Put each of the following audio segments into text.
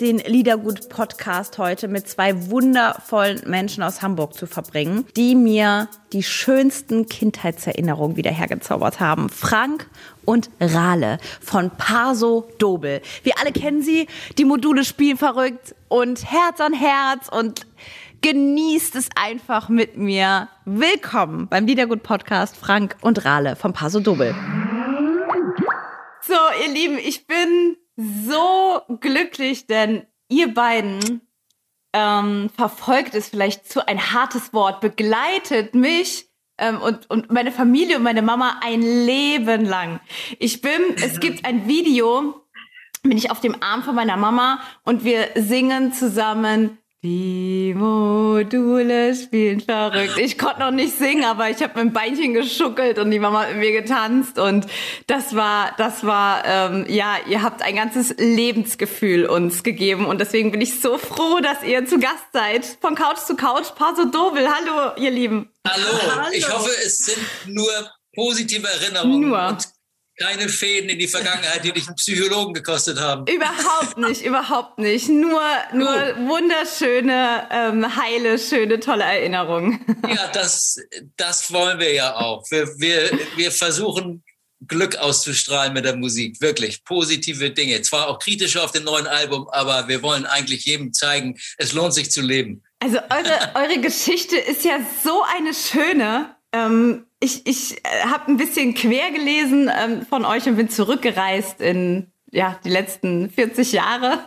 den Liedergut-Podcast heute mit zwei wundervollen Menschen aus Hamburg zu verbringen, die mir die schönsten Kindheitserinnerungen wieder hergezaubert haben. Frank und Rale von Paso Dobel. Wir alle kennen sie, die Module spielen verrückt und Herz an Herz und genießt es einfach mit mir. Willkommen beim Liedergut-Podcast Frank und Rale von Paso Dobel. So, ihr Lieben, ich bin so glücklich, denn ihr beiden ähm, verfolgt es vielleicht zu ein hartes Wort, begleitet mich ähm, und, und meine Familie und meine Mama ein Leben lang. Ich bin, es gibt ein Video, bin ich auf dem Arm von meiner Mama und wir singen zusammen die Module spielen verrückt. Ich konnte noch nicht singen, aber ich habe mit dem Beinchen geschuckelt und die Mama hat mit mir getanzt und das war, das war, ähm, ja, ihr habt ein ganzes Lebensgefühl uns gegeben und deswegen bin ich so froh, dass ihr zu Gast seid. Von Couch zu Couch, Paso Dobel. Hallo, ihr Lieben. Hallo. Hallo. Ich hoffe, es sind nur positive Erinnerungen. Nur. Und keine Fäden in die Vergangenheit, die dich einen Psychologen gekostet haben. Überhaupt nicht, überhaupt nicht. Nur, nur wunderschöne, ähm, heile, schöne, tolle Erinnerungen. Ja, das, das wollen wir ja auch. Wir, wir, wir versuchen Glück auszustrahlen mit der Musik. Wirklich positive Dinge. Zwar auch kritische auf dem neuen Album, aber wir wollen eigentlich jedem zeigen, es lohnt sich zu leben. Also eure, eure Geschichte ist ja so eine schöne. Ähm, ich ich äh, habe ein bisschen quer gelesen ähm, von euch und bin zurückgereist in ja, die letzten 40 Jahre.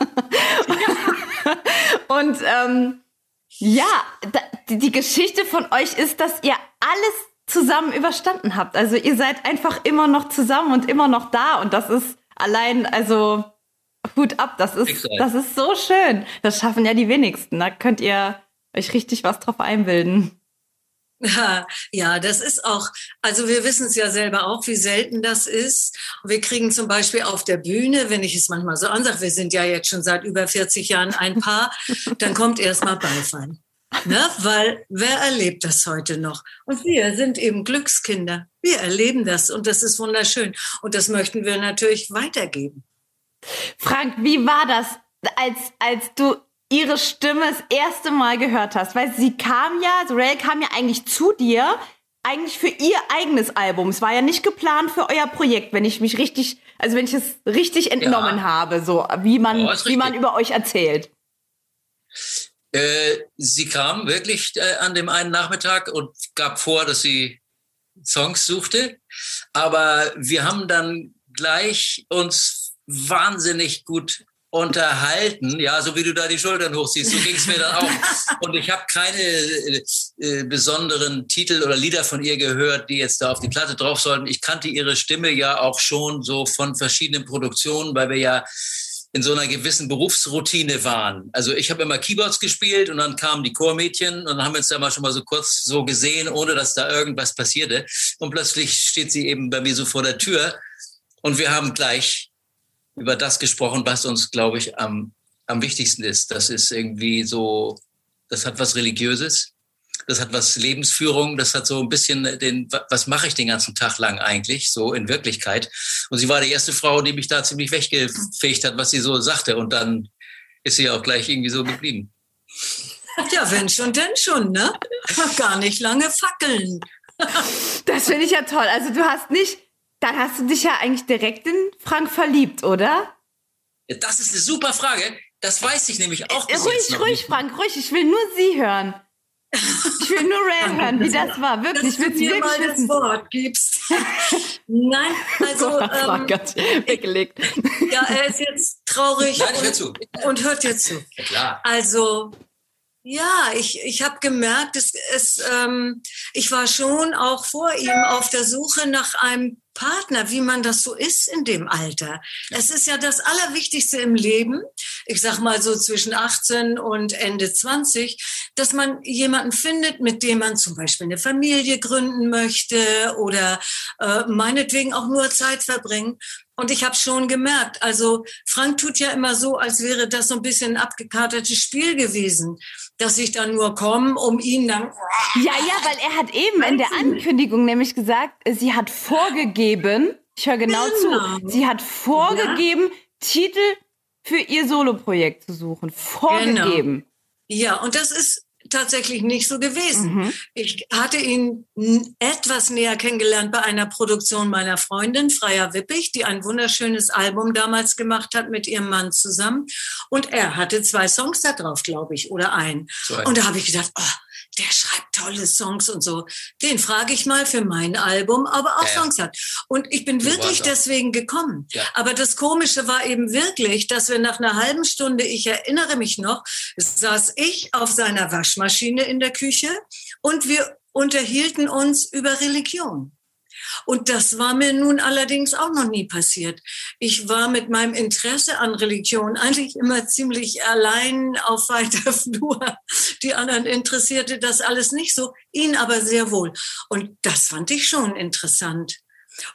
und ähm, ja, da, die Geschichte von euch ist, dass ihr alles zusammen überstanden habt. Also ihr seid einfach immer noch zusammen und immer noch da. Und das ist allein, also Hut ab, das ist, das ist so schön. Das schaffen ja die wenigsten. Da könnt ihr euch richtig was drauf einbilden. Ja, ja, das ist auch, also wir wissen es ja selber auch, wie selten das ist. Wir kriegen zum Beispiel auf der Bühne, wenn ich es manchmal so ansage, wir sind ja jetzt schon seit über 40 Jahren ein Paar, dann kommt erstmal Beifall. Ne? Weil wer erlebt das heute noch? Und wir sind eben Glückskinder. Wir erleben das und das ist wunderschön. Und das möchten wir natürlich weitergeben. Frank, wie war das, als, als du ihre Stimme das erste Mal gehört hast? Weil sie kam ja, Sorel kam ja eigentlich zu dir, eigentlich für ihr eigenes Album. Es war ja nicht geplant für euer Projekt, wenn ich mich richtig, also wenn ich es richtig entnommen ja. habe, so wie man, ja, wie man über euch erzählt. Äh, sie kam wirklich äh, an dem einen Nachmittag und gab vor, dass sie Songs suchte. Aber wir haben dann gleich uns wahnsinnig gut unterhalten, ja, so wie du da die Schultern hochziehst, so ging es mir dann auch. Und ich habe keine äh, äh, besonderen Titel oder Lieder von ihr gehört, die jetzt da auf die Platte drauf sollten. Ich kannte ihre Stimme ja auch schon so von verschiedenen Produktionen, weil wir ja in so einer gewissen Berufsroutine waren. Also ich habe immer Keyboards gespielt und dann kamen die Chormädchen und dann haben wir uns da mal schon mal so kurz so gesehen, ohne dass da irgendwas passierte. Und plötzlich steht sie eben bei mir so vor der Tür und wir haben gleich über das gesprochen, was uns, glaube ich, am, am wichtigsten ist. Das ist irgendwie so, das hat was Religiöses, das hat was Lebensführung, das hat so ein bisschen den, was mache ich den ganzen Tag lang eigentlich, so in Wirklichkeit. Und sie war die erste Frau, die mich da ziemlich weggefegt hat, was sie so sagte. Und dann ist sie auch gleich irgendwie so geblieben. Ja, wenn schon, denn schon, ne? Gar nicht lange fackeln. Das finde ich ja toll. Also du hast nicht dann hast du dich ja eigentlich direkt in Frank verliebt, oder? Das ist eine super Frage. Das weiß ich nämlich auch. Bis ruhig, jetzt noch ruhig, nicht. Frank, ruhig. Ich will nur Sie hören. Ich will nur Ray hören, wie das war. Wirklich, Dass ich will du mir wirklich mal wissen. das Wort gibst. Nein, also Oh ähm, weggelegt. ja, er ist jetzt traurig Nein, ich hör und, zu. und hört jetzt zu. Ja, klar. Also Ja, ich, ich habe gemerkt, es, es, ähm, ich war schon auch vor ihm auf der Suche nach einem Partner, wie man das so ist in dem Alter. Es ist ja das Allerwichtigste im Leben, ich sag mal so zwischen 18 und Ende 20, dass man jemanden findet, mit dem man zum Beispiel eine Familie gründen möchte oder äh, meinetwegen auch nur Zeit verbringen. Und ich habe schon gemerkt, also Frank tut ja immer so, als wäre das so ein bisschen ein abgekartetes Spiel gewesen, dass ich dann nur komme, um ihn dann. Ja, ja, weil er hat eben in der Ankündigung nämlich gesagt, sie hat vorgegeben, ich höre genau, genau, zu, sie hat vorgegeben, ja. Titel für ihr Soloprojekt zu suchen. Vorgegeben. Genau. Ja, und das ist tatsächlich nicht so gewesen. Mhm. Ich hatte ihn etwas näher kennengelernt bei einer Produktion meiner Freundin, Freya Wippig, die ein wunderschönes Album damals gemacht hat mit ihrem Mann zusammen. Und er hatte zwei Songs da drauf, glaube ich, oder ein. Zwei. Und da habe ich gedacht, oh, der schreibt tolle Songs und so. Den frage ich mal für mein Album, aber auch ja, Songs hat. Und ich bin wirklich deswegen gekommen. Ja. Aber das Komische war eben wirklich, dass wir nach einer halben Stunde, ich erinnere mich noch, saß ich auf seiner Waschmaschine in der Küche und wir unterhielten uns über Religion. Und das war mir nun allerdings auch noch nie passiert. Ich war mit meinem Interesse an Religion eigentlich immer ziemlich allein auf weiter Flur. Die anderen interessierte das alles nicht so, ihn aber sehr wohl. Und das fand ich schon interessant.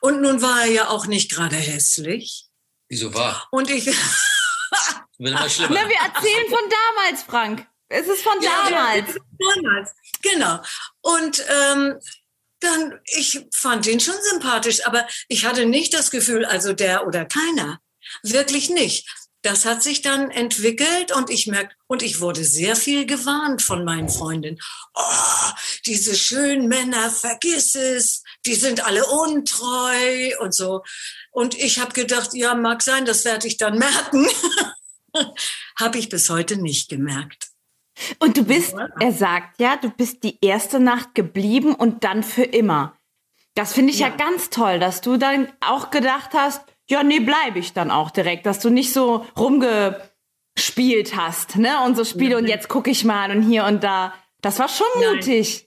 Und nun war er ja auch nicht gerade hässlich. Wieso war? Und ich. Na, wir erzählen von damals, Frank. Es ist von ja, damals. Ja, damals. Genau. Und ähm, dann, ich fand ihn schon sympathisch, aber ich hatte nicht das Gefühl, also der oder keiner. Wirklich nicht. Das hat sich dann entwickelt und ich merke, und ich wurde sehr viel gewarnt von meinen Freundinnen. Oh, diese schönen Männer, vergiss es, die sind alle untreu und so. Und ich habe gedacht, ja, mag sein, das werde ich dann merken. habe ich bis heute nicht gemerkt. Und du bist, er sagt ja, du bist die erste Nacht geblieben und dann für immer. Das finde ich ja. ja. ganz toll, dass du dann auch gedacht hast, ja, nee, bleibe ich dann auch direkt, dass du nicht so rumgespielt hast, ne? Und so Spiele ja. und jetzt gucke ich mal und hier und da. Das war schon mutig.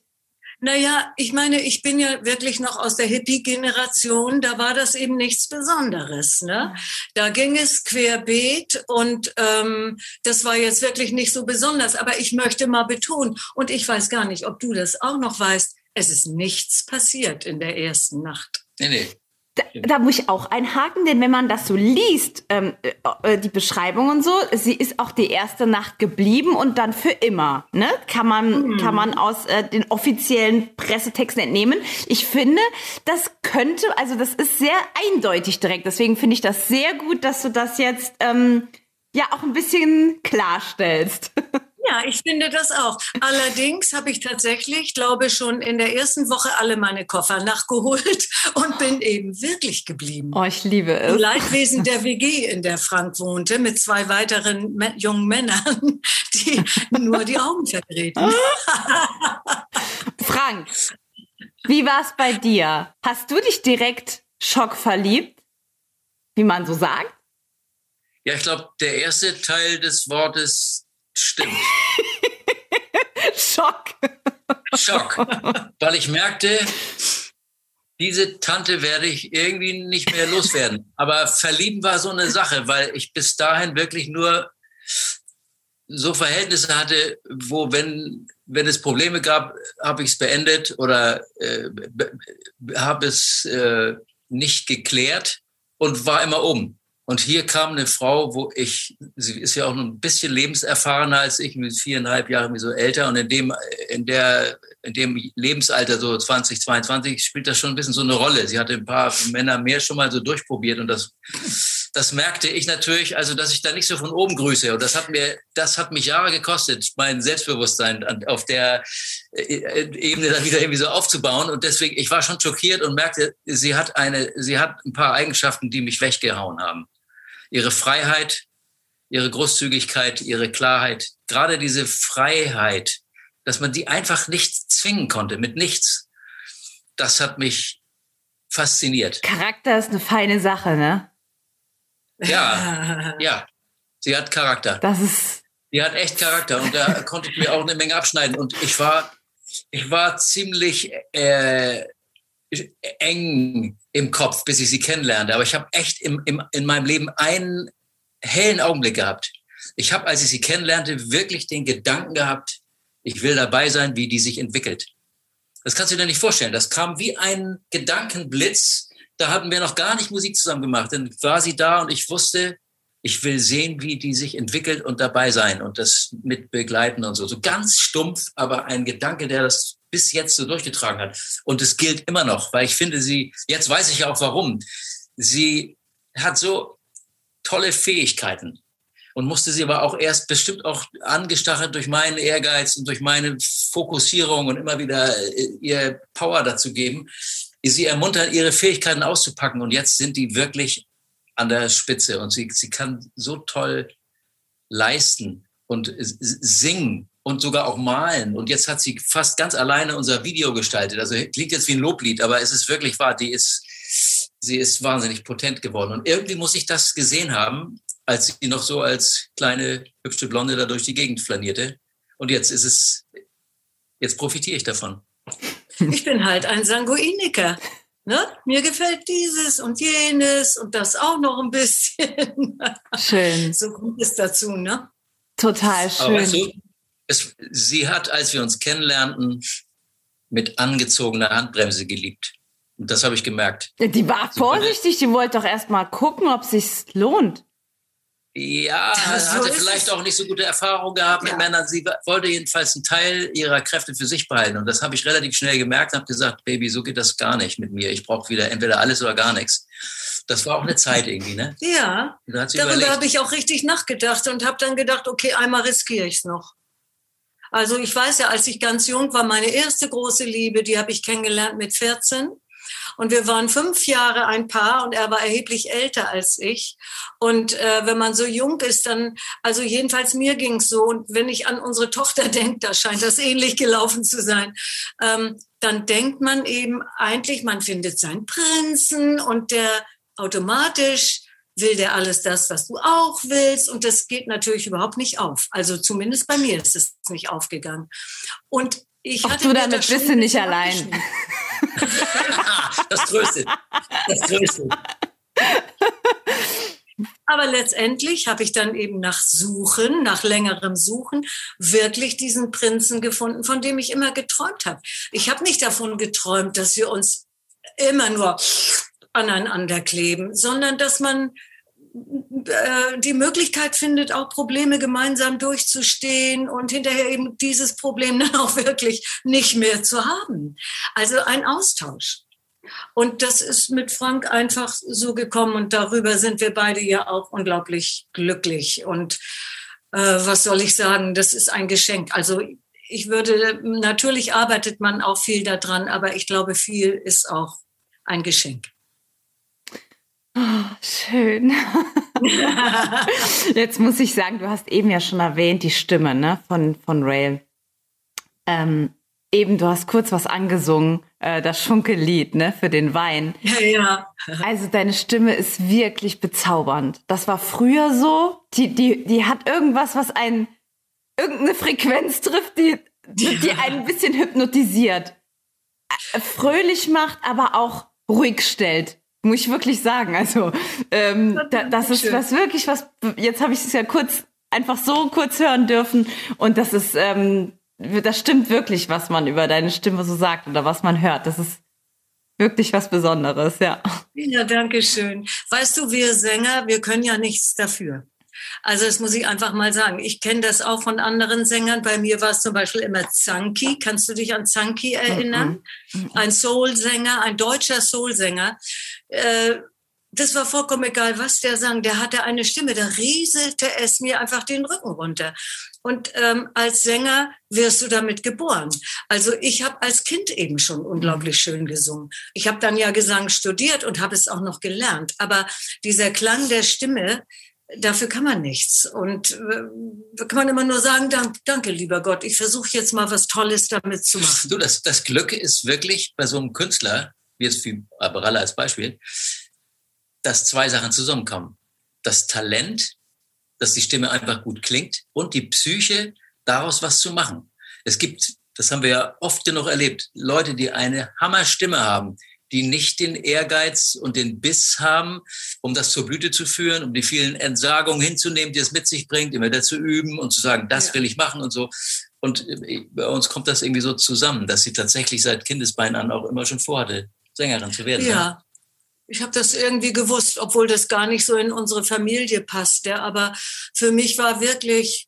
Naja, ich meine, ich bin ja wirklich noch aus der Hippie-Generation, da war das eben nichts Besonderes. Ne? Da ging es querbeet und ähm, das war jetzt wirklich nicht so besonders. Aber ich möchte mal betonen, und ich weiß gar nicht, ob du das auch noch weißt, es ist nichts passiert in der ersten Nacht. Nee, nee. Da, da, muss ich auch einhaken, denn wenn man das so liest, ähm, äh, äh, die Beschreibung und so, sie ist auch die erste Nacht geblieben und dann für immer. Ne? Kann man, mhm. kann man aus äh, den offiziellen Pressetexten entnehmen. Ich finde, das könnte, also das ist sehr eindeutig direkt. Deswegen finde ich das sehr gut, dass du das jetzt ähm, ja auch ein bisschen klarstellst. Ja, ich finde das auch. Allerdings habe ich tatsächlich, glaube schon in der ersten Woche alle meine Koffer nachgeholt und bin eben wirklich geblieben. Oh, ich liebe es. Im Leidwesen der WG, in der Frank wohnte, mit zwei weiteren jungen Männern, die nur die Augen verdrehten. Frank, wie war es bei dir? Hast du dich direkt schockverliebt, wie man so sagt? Ja, ich glaube, der erste Teil des Wortes Stimmt. Schock. Schock. Weil ich merkte, diese Tante werde ich irgendwie nicht mehr loswerden. Aber verlieben war so eine Sache, weil ich bis dahin wirklich nur so Verhältnisse hatte, wo wenn, wenn es Probleme gab, habe ich es beendet oder äh, habe es äh, nicht geklärt und war immer um. Und hier kam eine Frau, wo ich, sie ist ja auch ein bisschen lebenserfahrener als ich, mit viereinhalb Jahren so älter. Und in dem, in der, in dem Lebensalter, so 20, 22, spielt das schon ein bisschen so eine Rolle. Sie hatte ein paar Männer mehr schon mal so durchprobiert und das, das merkte ich natürlich, also, dass ich da nicht so von oben grüße. Und das hat mir, das hat mich Jahre gekostet, mein Selbstbewusstsein auf der äh, Ebene dann wieder irgendwie so aufzubauen. Und deswegen, ich war schon schockiert und merkte, sie hat eine, sie hat ein paar Eigenschaften, die mich weggehauen haben ihre Freiheit, ihre Großzügigkeit, ihre Klarheit, gerade diese Freiheit, dass man die einfach nicht zwingen konnte, mit nichts, das hat mich fasziniert. Charakter ist eine feine Sache, ne? Ja, ja. Sie hat Charakter. Das ist Die hat echt Charakter und da konnte ich mir auch eine Menge abschneiden. Und ich war, ich war ziemlich äh, eng im Kopf, bis ich sie kennenlernte. Aber ich habe echt im, im, in meinem Leben einen hellen Augenblick gehabt. Ich habe, als ich sie kennenlernte, wirklich den Gedanken gehabt, ich will dabei sein, wie die sich entwickelt. Das kannst du dir nicht vorstellen. Das kam wie ein Gedankenblitz. Da hatten wir noch gar nicht Musik zusammen gemacht. Dann war sie da und ich wusste, ich will sehen, wie die sich entwickelt und dabei sein und das mit begleiten und so. So ganz stumpf, aber ein Gedanke, der das bis jetzt so durchgetragen hat. Und es gilt immer noch, weil ich finde sie, jetzt weiß ich auch warum. Sie hat so tolle Fähigkeiten und musste sie aber auch erst bestimmt auch angestachelt durch meinen Ehrgeiz und durch meine Fokussierung und immer wieder äh, ihr Power dazu geben, sie ermuntern, ihre Fähigkeiten auszupacken. Und jetzt sind die wirklich an der Spitze und sie, sie kann so toll leisten und singen und sogar auch malen. Und jetzt hat sie fast ganz alleine unser Video gestaltet. Also klingt jetzt wie ein Loblied, aber es ist wirklich wahr. Die ist, sie ist wahnsinnig potent geworden. Und irgendwie muss ich das gesehen haben, als sie noch so als kleine, hübsche Blonde da durch die Gegend flanierte. Und jetzt ist es, jetzt profitiere ich davon. Ich bin halt ein Sanguiniker. Ne? Mir gefällt dieses und jenes und das auch noch ein bisschen. Schön. So kommt es dazu, ne? Total schön. Aber weißt du, es, sie hat, als wir uns kennenlernten, mit angezogener Handbremse geliebt. Und das habe ich gemerkt. Die war vorsichtig, die wollte doch erst mal gucken, ob es sich lohnt. Ja, so hatte vielleicht auch nicht so gute Erfahrungen gehabt ja. mit Männern. Sie wollte jedenfalls einen Teil ihrer Kräfte für sich behalten. Und das habe ich relativ schnell gemerkt und habe gesagt, Baby, so geht das gar nicht mit mir. Ich brauche wieder entweder alles oder gar nichts. Das war auch eine Zeit irgendwie, ne? Ja, darüber habe ich auch richtig nachgedacht und habe dann gedacht, okay, einmal riskiere ich es noch. Also ich weiß ja, als ich ganz jung war, meine erste große Liebe, die habe ich kennengelernt mit 14. Und wir waren fünf Jahre ein Paar und er war erheblich älter als ich. Und äh, wenn man so jung ist, dann, also jedenfalls mir ging es so. Und wenn ich an unsere Tochter denke, da scheint das ähnlich gelaufen zu sein, ähm, dann denkt man eben eigentlich, man findet seinen Prinzen und der automatisch will der alles das, was du auch willst. Und das geht natürlich überhaupt nicht auf. Also zumindest bei mir ist es nicht aufgegangen. Und ich Auch hatte du damit bist du nicht allein. das tröstet. Das tröstet. Aber letztendlich habe ich dann eben nach Suchen, nach längerem Suchen, wirklich diesen Prinzen gefunden, von dem ich immer geträumt habe. Ich habe nicht davon geträumt, dass wir uns immer nur aneinander kleben, sondern dass man die Möglichkeit findet, auch Probleme gemeinsam durchzustehen und hinterher eben dieses Problem dann auch wirklich nicht mehr zu haben. Also ein Austausch. Und das ist mit Frank einfach so gekommen und darüber sind wir beide ja auch unglaublich glücklich. Und äh, was soll ich sagen, das ist ein Geschenk. Also ich würde, natürlich arbeitet man auch viel daran, aber ich glaube, viel ist auch ein Geschenk. Oh, schön. Jetzt muss ich sagen, du hast eben ja schon erwähnt, die Stimme ne, von, von Rail. Ähm, eben, du hast kurz was angesungen, äh, das Schunkellied ne, für den Wein. Ja, ja. Also deine Stimme ist wirklich bezaubernd. Das war früher so. Die, die, die hat irgendwas, was einen, irgendeine Frequenz trifft, die, die, die einen ein bisschen hypnotisiert. Äh, fröhlich macht, aber auch ruhig stellt. Muss ich wirklich sagen. Also, ähm, da, das ist was wirklich was. Jetzt habe ich es ja kurz einfach so kurz hören dürfen und das ist, ähm, das stimmt wirklich, was man über deine Stimme so sagt oder was man hört. Das ist wirklich was Besonderes, ja. Ja, danke schön. Weißt du, wir Sänger, wir können ja nichts dafür. Also das muss ich einfach mal sagen. Ich kenne das auch von anderen Sängern. Bei mir war es zum Beispiel immer Zanki. Kannst du dich an Zanki erinnern? Mhm. Ein Soul-Sänger, ein deutscher Soul-Sänger. Äh, das war vollkommen egal, was der sang. Der hatte eine Stimme, da rieselte es mir einfach den Rücken runter. Und ähm, als Sänger wirst du damit geboren. Also ich habe als Kind eben schon unglaublich schön gesungen. Ich habe dann ja Gesang studiert und habe es auch noch gelernt. Aber dieser Klang der Stimme, dafür kann man nichts. Und äh, kann man immer nur sagen, danke, danke lieber Gott, ich versuche jetzt mal was Tolles damit zu machen. Du, das, das Glück ist wirklich bei so einem Künstler, jetzt für Aberalla als Beispiel, dass zwei Sachen zusammenkommen. Das Talent dass die Stimme einfach gut klingt und die Psyche, daraus was zu machen. Es gibt, das haben wir ja oft genug erlebt, Leute, die eine Hammerstimme haben, die nicht den Ehrgeiz und den Biss haben, um das zur Blüte zu führen, um die vielen Entsagungen hinzunehmen, die es mit sich bringt, immer wieder zu üben und zu sagen, das ja. will ich machen und so. Und äh, bei uns kommt das irgendwie so zusammen, dass sie tatsächlich seit Kindesbeinen an auch immer schon vorhatte, Sängerin zu werden. Ja. Ich habe das irgendwie gewusst, obwohl das gar nicht so in unsere Familie passte. Aber für mich war wirklich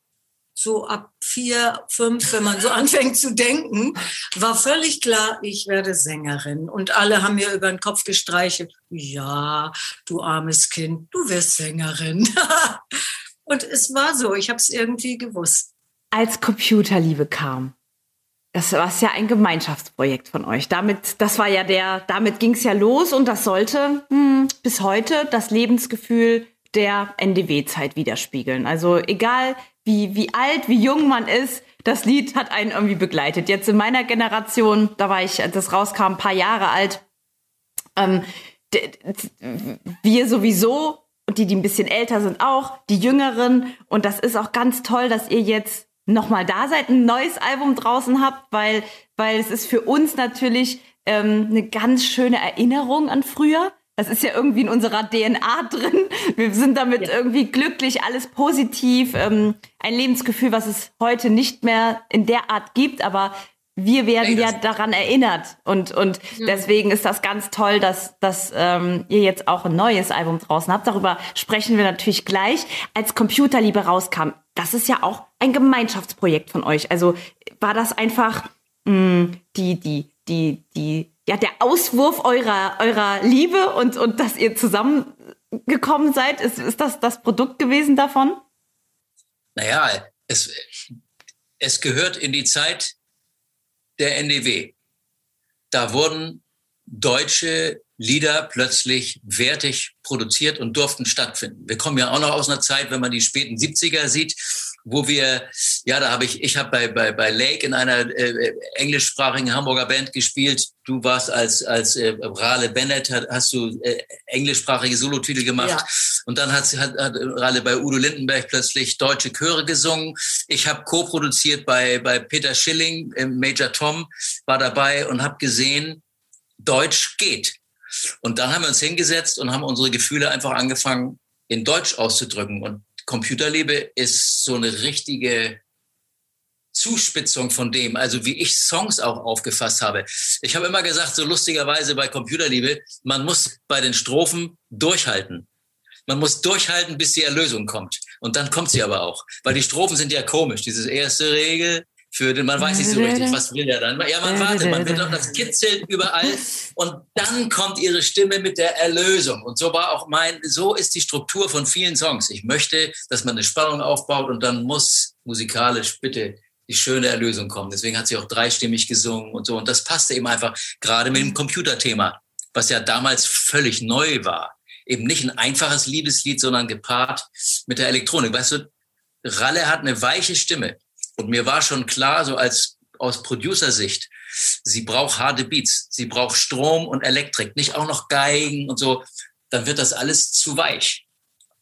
so ab vier, fünf, wenn man so anfängt zu denken, war völlig klar, ich werde Sängerin. Und alle haben mir über den Kopf gestreichelt, ja, du armes Kind, du wirst Sängerin. Und es war so, ich habe es irgendwie gewusst. Als Computerliebe kam, das war ja ein Gemeinschaftsprojekt von euch. Damit, das war ja der, damit ging es ja los und das sollte hm, bis heute das Lebensgefühl der NDW-Zeit widerspiegeln. Also egal wie, wie alt, wie jung man ist, das Lied hat einen irgendwie begleitet. Jetzt in meiner Generation, da war ich, als das rauskam, ein paar Jahre alt, ähm, wir sowieso, und die, die ein bisschen älter sind auch, die Jüngeren. Und das ist auch ganz toll, dass ihr jetzt nochmal da seid, ein neues Album draußen habt, weil, weil es ist für uns natürlich ähm, eine ganz schöne Erinnerung an früher. Das ist ja irgendwie in unserer DNA drin. Wir sind damit ja. irgendwie glücklich, alles positiv. Ähm, ein Lebensgefühl, was es heute nicht mehr in der Art gibt, aber wir werden ja daran erinnert. Und, und mhm. deswegen ist das ganz toll, dass, dass ähm, ihr jetzt auch ein neues Album draußen habt. Darüber sprechen wir natürlich gleich. Als Computerliebe rauskam, das ist ja auch ein Gemeinschaftsprojekt von euch. Also war das einfach mh, mm, die, die, die, die ja, der Auswurf eurer, eurer Liebe und, und dass ihr zusammengekommen seid? Ist, ist das das Produkt gewesen davon? Naja, es, es gehört in die Zeit der NDW. Da wurden deutsche Lieder plötzlich wertig produziert und durften stattfinden. Wir kommen ja auch noch aus einer Zeit, wenn man die späten 70er sieht, wo wir, ja, da habe ich, ich habe bei, bei, bei Lake in einer äh, englischsprachigen Hamburger Band gespielt. Du warst als, als äh, Rale Bennett, hast du äh, englischsprachige Solotitel gemacht. Ja. Und dann hat, hat, hat Rale bei Udo Lindenberg plötzlich deutsche Chöre gesungen. Ich habe co-produziert bei, bei Peter Schilling, äh, Major Tom war dabei und habe gesehen, Deutsch geht. Und dann haben wir uns hingesetzt und haben unsere Gefühle einfach angefangen, in Deutsch auszudrücken. Und Computerliebe ist so eine richtige Zuspitzung von dem, also wie ich Songs auch aufgefasst habe. Ich habe immer gesagt, so lustigerweise bei Computerliebe, man muss bei den Strophen durchhalten. Man muss durchhalten, bis die Erlösung kommt. Und dann kommt sie aber auch. Weil die Strophen sind ja komisch. Diese erste Regel, für den, man weiß nicht so richtig, was will er dann. Ja, man wartet, man wird das kitzelt überall und dann kommt ihre Stimme mit der Erlösung. Und so war auch mein, so ist die Struktur von vielen Songs. Ich möchte, dass man eine Spannung aufbaut und dann muss musikalisch bitte die schöne Erlösung kommen. Deswegen hat sie auch dreistimmig gesungen und so. Und das passte eben einfach gerade mit dem Computerthema, was ja damals völlig neu war. Eben nicht ein einfaches Liebeslied, sondern gepaart mit der Elektronik. Weißt du, Ralle hat eine weiche Stimme. Und mir war schon klar, so als aus Producer-Sicht, sie braucht harte Beats, sie braucht Strom und Elektrik, nicht auch noch Geigen und so, dann wird das alles zu weich.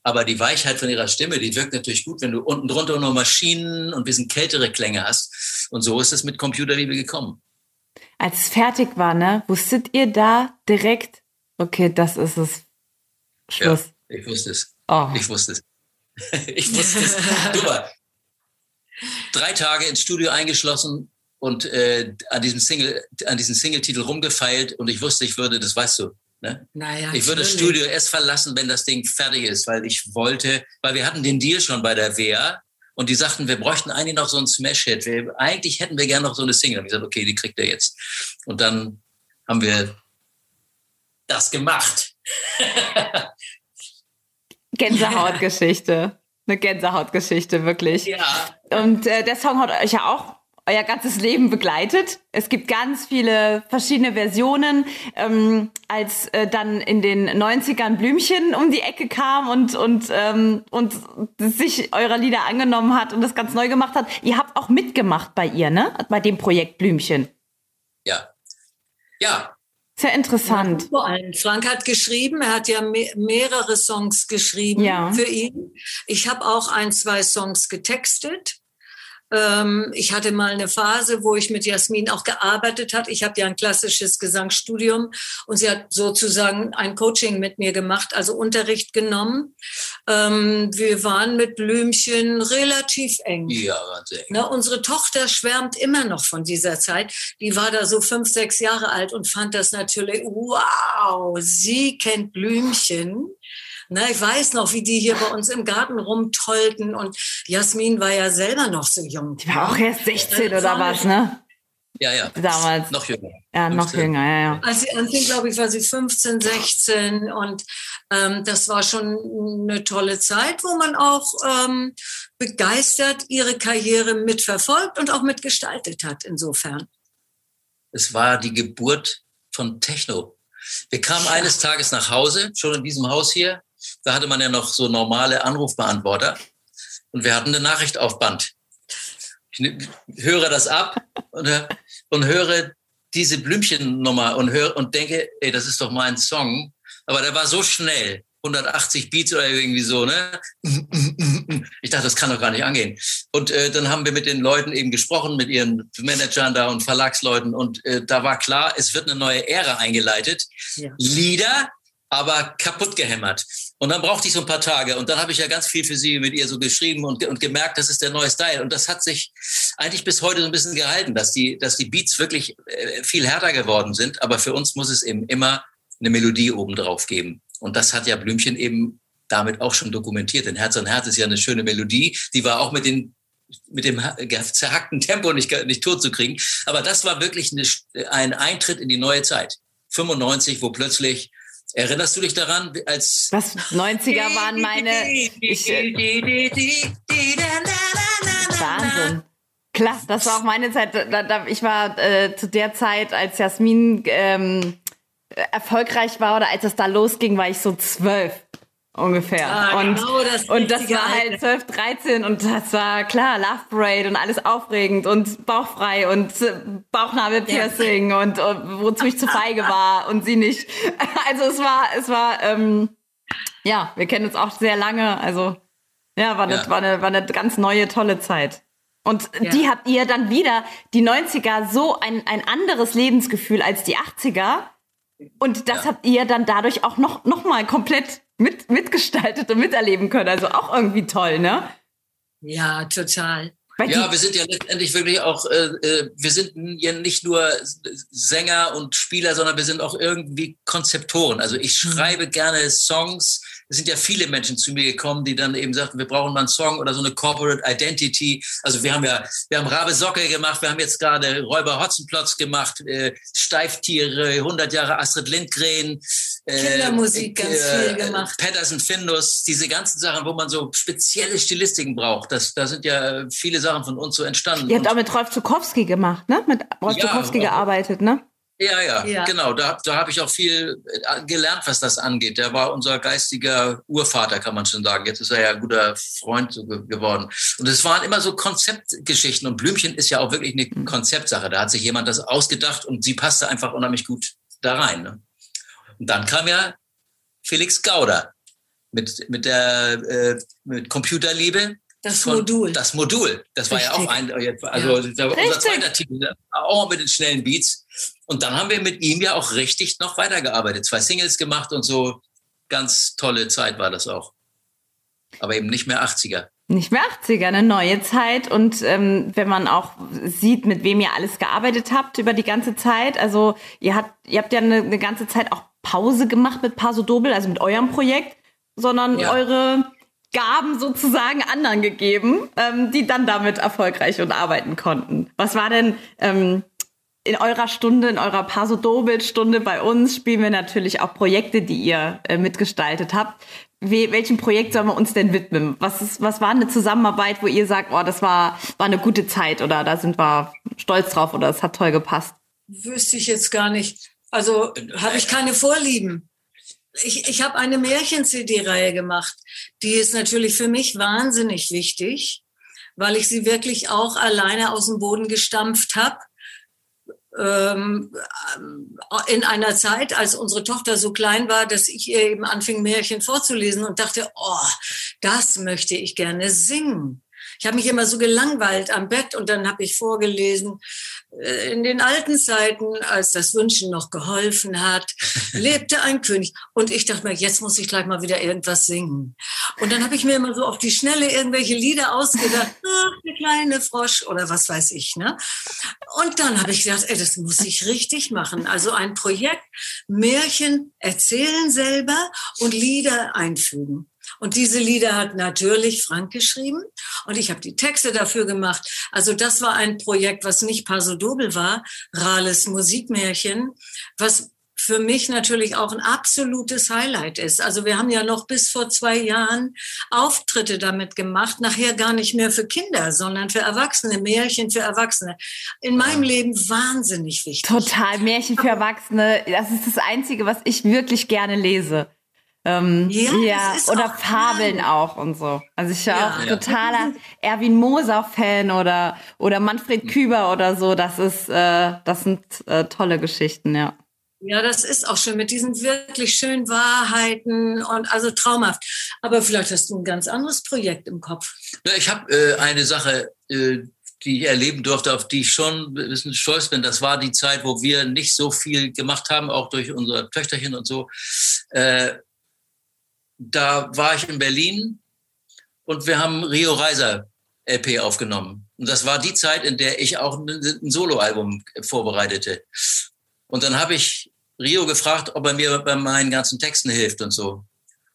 Aber die Weichheit von ihrer Stimme, die wirkt natürlich gut, wenn du unten drunter nur Maschinen und ein bisschen kältere Klänge hast. Und so ist es mit Computerliebe gekommen. Als es fertig war, ne, wusstet ihr da direkt, okay, das ist es. Schluss. Ja, ich wusste es. Oh. Ich wusste es. ich wusste es. Du drei Tage ins Studio eingeschlossen und äh, an diesem Single, an diesem Single-Titel rumgefeilt und ich wusste, ich würde, das weißt du, ne? Naja, ich würde das Studio erst verlassen, wenn das Ding fertig ist, weil ich wollte, weil wir hatten den Deal schon bei der WR und die sagten, wir bräuchten eigentlich noch so einen Smash-Hit. Eigentlich hätten wir gerne noch so eine Single. Und ich sagte, okay, die kriegt er jetzt. Und dann haben wir das gemacht. Gänsehautgeschichte eine Gänsehautgeschichte, wirklich. Ja. Und äh, der Song hat euch ja auch euer ganzes Leben begleitet. Es gibt ganz viele verschiedene Versionen. Ähm, als äh, dann in den 90ern Blümchen um die Ecke kam und, und, ähm, und sich eurer Lieder angenommen hat und das ganz neu gemacht hat, ihr habt auch mitgemacht bei ihr, ne? Bei dem Projekt Blümchen. Ja. Ja. Sehr interessant. Ja, vor allem. Frank hat geschrieben, er hat ja me mehrere Songs geschrieben ja. für ihn. Ich habe auch ein, zwei Songs getextet. Ähm, ich hatte mal eine Phase, wo ich mit Jasmin auch gearbeitet hat. Ich habe ja ein klassisches Gesangsstudium und sie hat sozusagen ein Coaching mit mir gemacht, also Unterricht genommen. Ähm, wir waren mit Blümchen relativ eng. Ja, sehr eng. Ne, unsere Tochter schwärmt immer noch von dieser Zeit. Die war da so fünf, sechs Jahre alt und fand das natürlich, wow, sie kennt Blümchen. Na, ich weiß noch, wie die hier bei uns im Garten rumtollten und Jasmin war ja selber noch so jung. Die war auch erst 16 oder was, ne? Ja, ja. Damals. Noch jünger. Ja, noch 15. jünger, ja, ja. Als sie anfing, glaube ich, war sie 15, 16 und ähm, das war schon eine tolle Zeit, wo man auch ähm, begeistert ihre Karriere mitverfolgt und auch mitgestaltet hat, insofern. Es war die Geburt von Techno. Wir kamen eines Tages nach Hause, schon in diesem Haus hier. Da hatte man ja noch so normale Anrufbeantworter. Und wir hatten eine Nachricht auf Band. Ich ne- höre das ab und, hör- und höre diese Blümchennummer und, höre, und denke, ey, das ist doch mein Song. Aber der war so schnell. 180 Beats oder irgendwie so, ne? Ich dachte, das kann doch gar nicht angehen. Und äh, dann haben wir mit den Leuten eben gesprochen, mit ihren Managern da und Verlagsleuten. Und äh, da war klar, es wird eine neue Ära eingeleitet. Ja. Lieder, aber kaputt gehämmert. Und dann brauchte ich so ein paar Tage. Und dann habe ich ja ganz viel für sie mit ihr so geschrieben und, und gemerkt, das ist der neue Style. Und das hat sich eigentlich bis heute so ein bisschen gehalten, dass die, dass die Beats wirklich äh, viel härter geworden sind. Aber für uns muss es eben immer eine Melodie obendrauf geben. Und das hat ja Blümchen eben damit auch schon dokumentiert. Denn Herz an Herz ist ja eine schöne Melodie. Die war auch mit den mit dem zerhackten Tempo nicht, nicht tot zu kriegen. Aber das war wirklich eine, ein Eintritt in die neue Zeit. 95, wo plötzlich, erinnerst du dich daran, als Was 90er waren meine. Ich, äh, Wahnsinn. Klar, das war auch meine Zeit. Da, da, ich war äh, zu der Zeit, als Jasmin ähm, erfolgreich war oder als es da losging, war ich so zwölf ungefähr. Ah, und, genau das und das war halt Alter. 12, 13 und das war klar, Love Parade und alles aufregend und bauchfrei und äh, Bauchnabelpiercing und, und wozu ich zu feige war und sie nicht. Also es war, es war, ähm, ja, wir kennen uns auch sehr lange. Also ja, war eine, Ja. war eine, war eine ganz neue, tolle Zeit. Und Ja. die habt ihr dann wieder, die 90er, so ein, ein anderes Lebensgefühl als die 80er. Und das Ja. habt ihr dann dadurch auch noch, noch mal komplett mit, mitgestaltet und miterleben können. Also auch irgendwie toll, ne? Ja, total. Weil Ja, wir sind ja letztendlich wirklich auch, äh, äh, wir sind ja nicht nur Sänger und Spieler, sondern wir sind auch irgendwie Konzeptoren. Also ich schreibe gerne Songs. Es sind ja viele Menschen zu mir gekommen, die dann eben sagten, wir brauchen mal einen Song oder so eine Corporate Identity. Also wir haben ja, wir haben Rabe Socke gemacht, wir haben jetzt gerade Räuber Hotzenplotz gemacht, äh, Steiftiere, 100 Jahre Astrid Lindgren. Äh, Kindermusik ganz viel gemacht. Patterson Findus, diese ganzen Sachen, wo man so spezielle Stilistiken braucht. Das, da sind ja viele Sachen von uns so entstanden. ihr habt auch mit Rolf Zukowski gemacht, ne? Mit Rolf Ja, Zukowski Rolf- gearbeitet, ne? Ja, ja, Ja. genau. Da, da habe ich auch viel äh, gelernt, was das angeht. Der war unser geistiger Urvater, kann man schon sagen. Jetzt ist er ja ein guter Freund so ge geworden. Und es waren immer so Konzeptgeschichten. Und Blümchen ist ja auch wirklich eine Konzeptsache. Da hat sich jemand das ausgedacht und sie passte einfach unheimlich gut da rein. Ne? Und dann kam ja Felix Gauder mit, mit der äh, mit Computerliebe. Das von- Modul. Das Modul. Das war ja Richtig. auch ein, also da war unser Richtig. zweiter Titel, auch mit den schnellen Beats. Und dann haben wir mit ihm ja auch richtig noch weitergearbeitet. Zwei Singles gemacht und so. Ganz tolle Zeit war das auch. Aber eben nicht mehr 80er. Nicht mehr 80er, eine neue Zeit. Und ähm, wenn man auch sieht, mit wem ihr alles gearbeitet habt über die ganze Zeit, also ihr habt, ihr habt ja eine, eine ganze Zeit auch Pause gemacht mit Paso Dobel, also mit eurem Projekt, sondern Ja. eure Gaben sozusagen anderen gegeben, ähm, die dann damit erfolgreich und arbeiten konnten. Was war denn ähm, in eurer Stunde, in eurer Paso Dobel Stunde bei uns spielen wir natürlich auch Projekte, die ihr äh, mitgestaltet habt. We welchem Projekt sollen wir uns denn widmen? Was, ist, was war eine Zusammenarbeit, wo ihr sagt, oh, das war, war eine gute Zeit oder da sind wir stolz drauf oder es hat toll gepasst? Wüsste ich jetzt gar nicht. Also habe ich keine Vorlieben. Ich, ich habe eine Märchen-CD-Reihe gemacht. Die ist natürlich für mich wahnsinnig wichtig, weil ich sie wirklich auch alleine aus dem Boden gestampft habe. Ähm, in einer Zeit, als unsere Tochter so klein war, dass ich ihr eben anfing, Märchen vorzulesen und dachte, oh, das möchte ich gerne singen. Ich habe mich immer so gelangweilt am Bett und dann habe ich vorgelesen, äh, in den alten Zeiten, als das Wünschen noch geholfen hat, lebte ein König. Und ich dachte mir, jetzt muss ich gleich mal wieder irgendwas singen. Und dann habe ich mir immer so auf die Schnelle irgendwelche Lieder ausgedacht, ach, der kleine Frosch oder was weiß ich. Ne? Und dann habe ich gedacht, ey, das muss ich richtig machen. Also ein Projekt, Märchen erzählen selber und Lieder einfügen. Und diese Lieder hat natürlich Frank geschrieben und ich habe die Texte dafür gemacht. Also das war ein Projekt, was nicht Paso Dobel war, Rales Musikmärchen, was für mich natürlich auch ein absolutes Highlight ist. Also wir haben ja noch bis vor zwei Jahren Auftritte damit gemacht, nachher gar nicht mehr für Kinder, sondern für Erwachsene, Märchen für Erwachsene. In meinem Leben wahnsinnig wichtig. Total, Märchen für Erwachsene, das ist das Einzige, was ich wirklich gerne lese. Ähm, ja, ja oder auch Fabeln klar. auch und so. Also ich bin ja. auch totaler Erwin Moser-Fan oder, oder Manfred Küber oder so. Das ist, äh, das sind äh, tolle Geschichten, ja. Ja, das ist auch schön mit diesen wirklich schönen Wahrheiten und also traumhaft. Aber vielleicht hast du ein ganz anderes Projekt im Kopf. Ja, ich habe äh, eine Sache, äh, die ich erleben durfte, auf die ich schon ein bisschen stolz bin. Das war die Zeit, wo wir nicht so viel gemacht haben, auch durch unsere Töchterchen und so. Äh, da war ich in Berlin und wir haben Rio Reiser LP aufgenommen. Und das war die Zeit, in der ich auch ein Soloalbum vorbereitete. Und dann habe ich Rio gefragt, ob er mir bei meinen ganzen Texten hilft und so.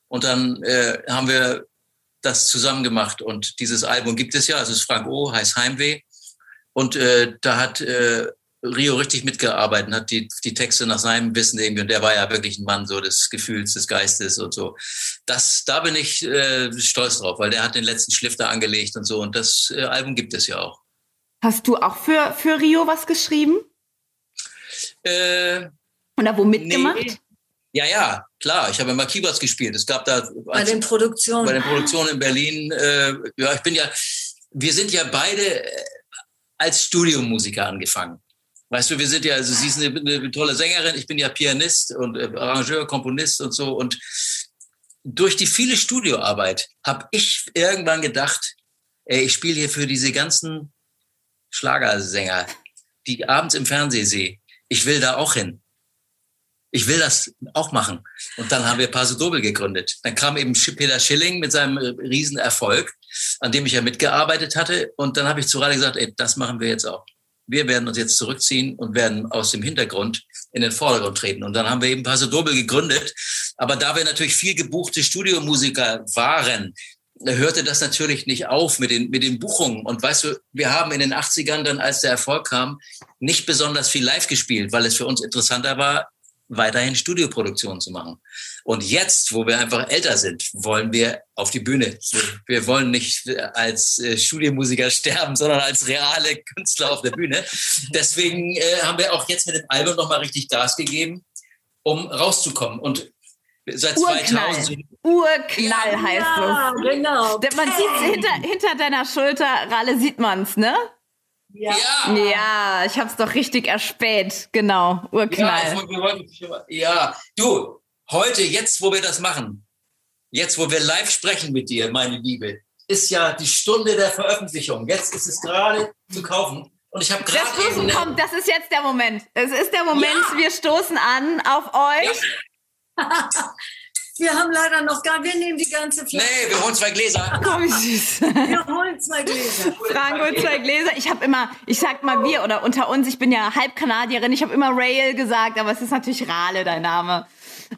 Und dann äh, haben wir das zusammen gemacht. Und dieses Album gibt es ja, es ist Frank O, heißt Heimweh. Und äh, da hat äh, Rio richtig mitgearbeitet, hat die, die Texte nach seinem Wissen irgendwie, und der war ja wirklich ein Mann so des Gefühls, des Geistes und so. Das, da bin ich äh, stolz drauf, weil der hat den letzten Schliff da angelegt und so. Und das äh, Album gibt es ja auch. Hast du auch für, für Rio was geschrieben? Äh, Oder wo mitgemacht? Nee. Ja, ja, klar. Ich habe immer Keyboards gespielt. Es gab da bei den Produktionen. Bei den Produktionen in Berlin. Äh, ja, ich bin ja. Wir sind ja beide äh, als Studiomusiker angefangen. Weißt du, wir sind ja, also sie ist eine, eine tolle Sängerin, ich bin ja Pianist und äh, Arrangeur, Komponist und so. Und durch die viele Studioarbeit habe ich irgendwann gedacht, ey, ich spiele hier für diese ganzen Schlagersänger, die abends im Fernsehen sehe. Ich will da auch hin. Ich will das auch machen. Und dann haben wir Paso Dobel gegründet. Dann kam eben Peter Schilling mit seinem äh, Riesenerfolg, an dem ich ja mitgearbeitet hatte. Und dann habe ich zu Rade gesagt, ey, das machen wir jetzt auch wir werden uns jetzt zurückziehen und werden aus dem Hintergrund in den Vordergrund treten. Und dann haben wir eben Paso Doble gegründet. Aber da wir natürlich viel gebuchte Studiomusiker waren, hörte das natürlich nicht auf mit den, mit den Buchungen. Und weißt du, wir haben in den 80ern dann, als der Erfolg kam, nicht besonders viel live gespielt, weil es für uns interessanter war, weiterhin Studioproduktionen zu machen. Und jetzt, wo wir einfach älter sind, wollen wir auf die Bühne. Wir wollen nicht als äh, Studiomusiker sterben, sondern als reale Künstler auf der Bühne. Deswegen äh, haben wir auch jetzt mit dem Album nochmal richtig Gas gegeben, um rauszukommen. Und seit Urknall. 2000. Urknall ja, heißt ja, es. Genau. Man sieht es hinter, hinter deiner Schulter, Ralle sieht man es, ne? Ja. Ja, ich hab's doch richtig erspäht. Genau, Urknall. Ja, ja, du, heute, jetzt, wo wir das machen, jetzt, wo wir live sprechen mit dir, meine Liebe, ist ja die Stunde der Veröffentlichung. Jetzt ist es gerade zu kaufen. Und ich habe gerade. Das kommt, das ist jetzt der Moment. Es ist der Moment, ja. wir stoßen an auf euch. Ja. Wir haben leider noch gar, wir nehmen die ganze Flasche. Nee, wir holen zwei Gläser. Komm, süß. Wir holen zwei Gläser. Frank holt zwei Gläser. Ich habe immer, ich sag mal wir oder unter uns, ich bin ja Halbkanadierin, ich habe immer Rail gesagt, aber es ist natürlich Rale, dein Name.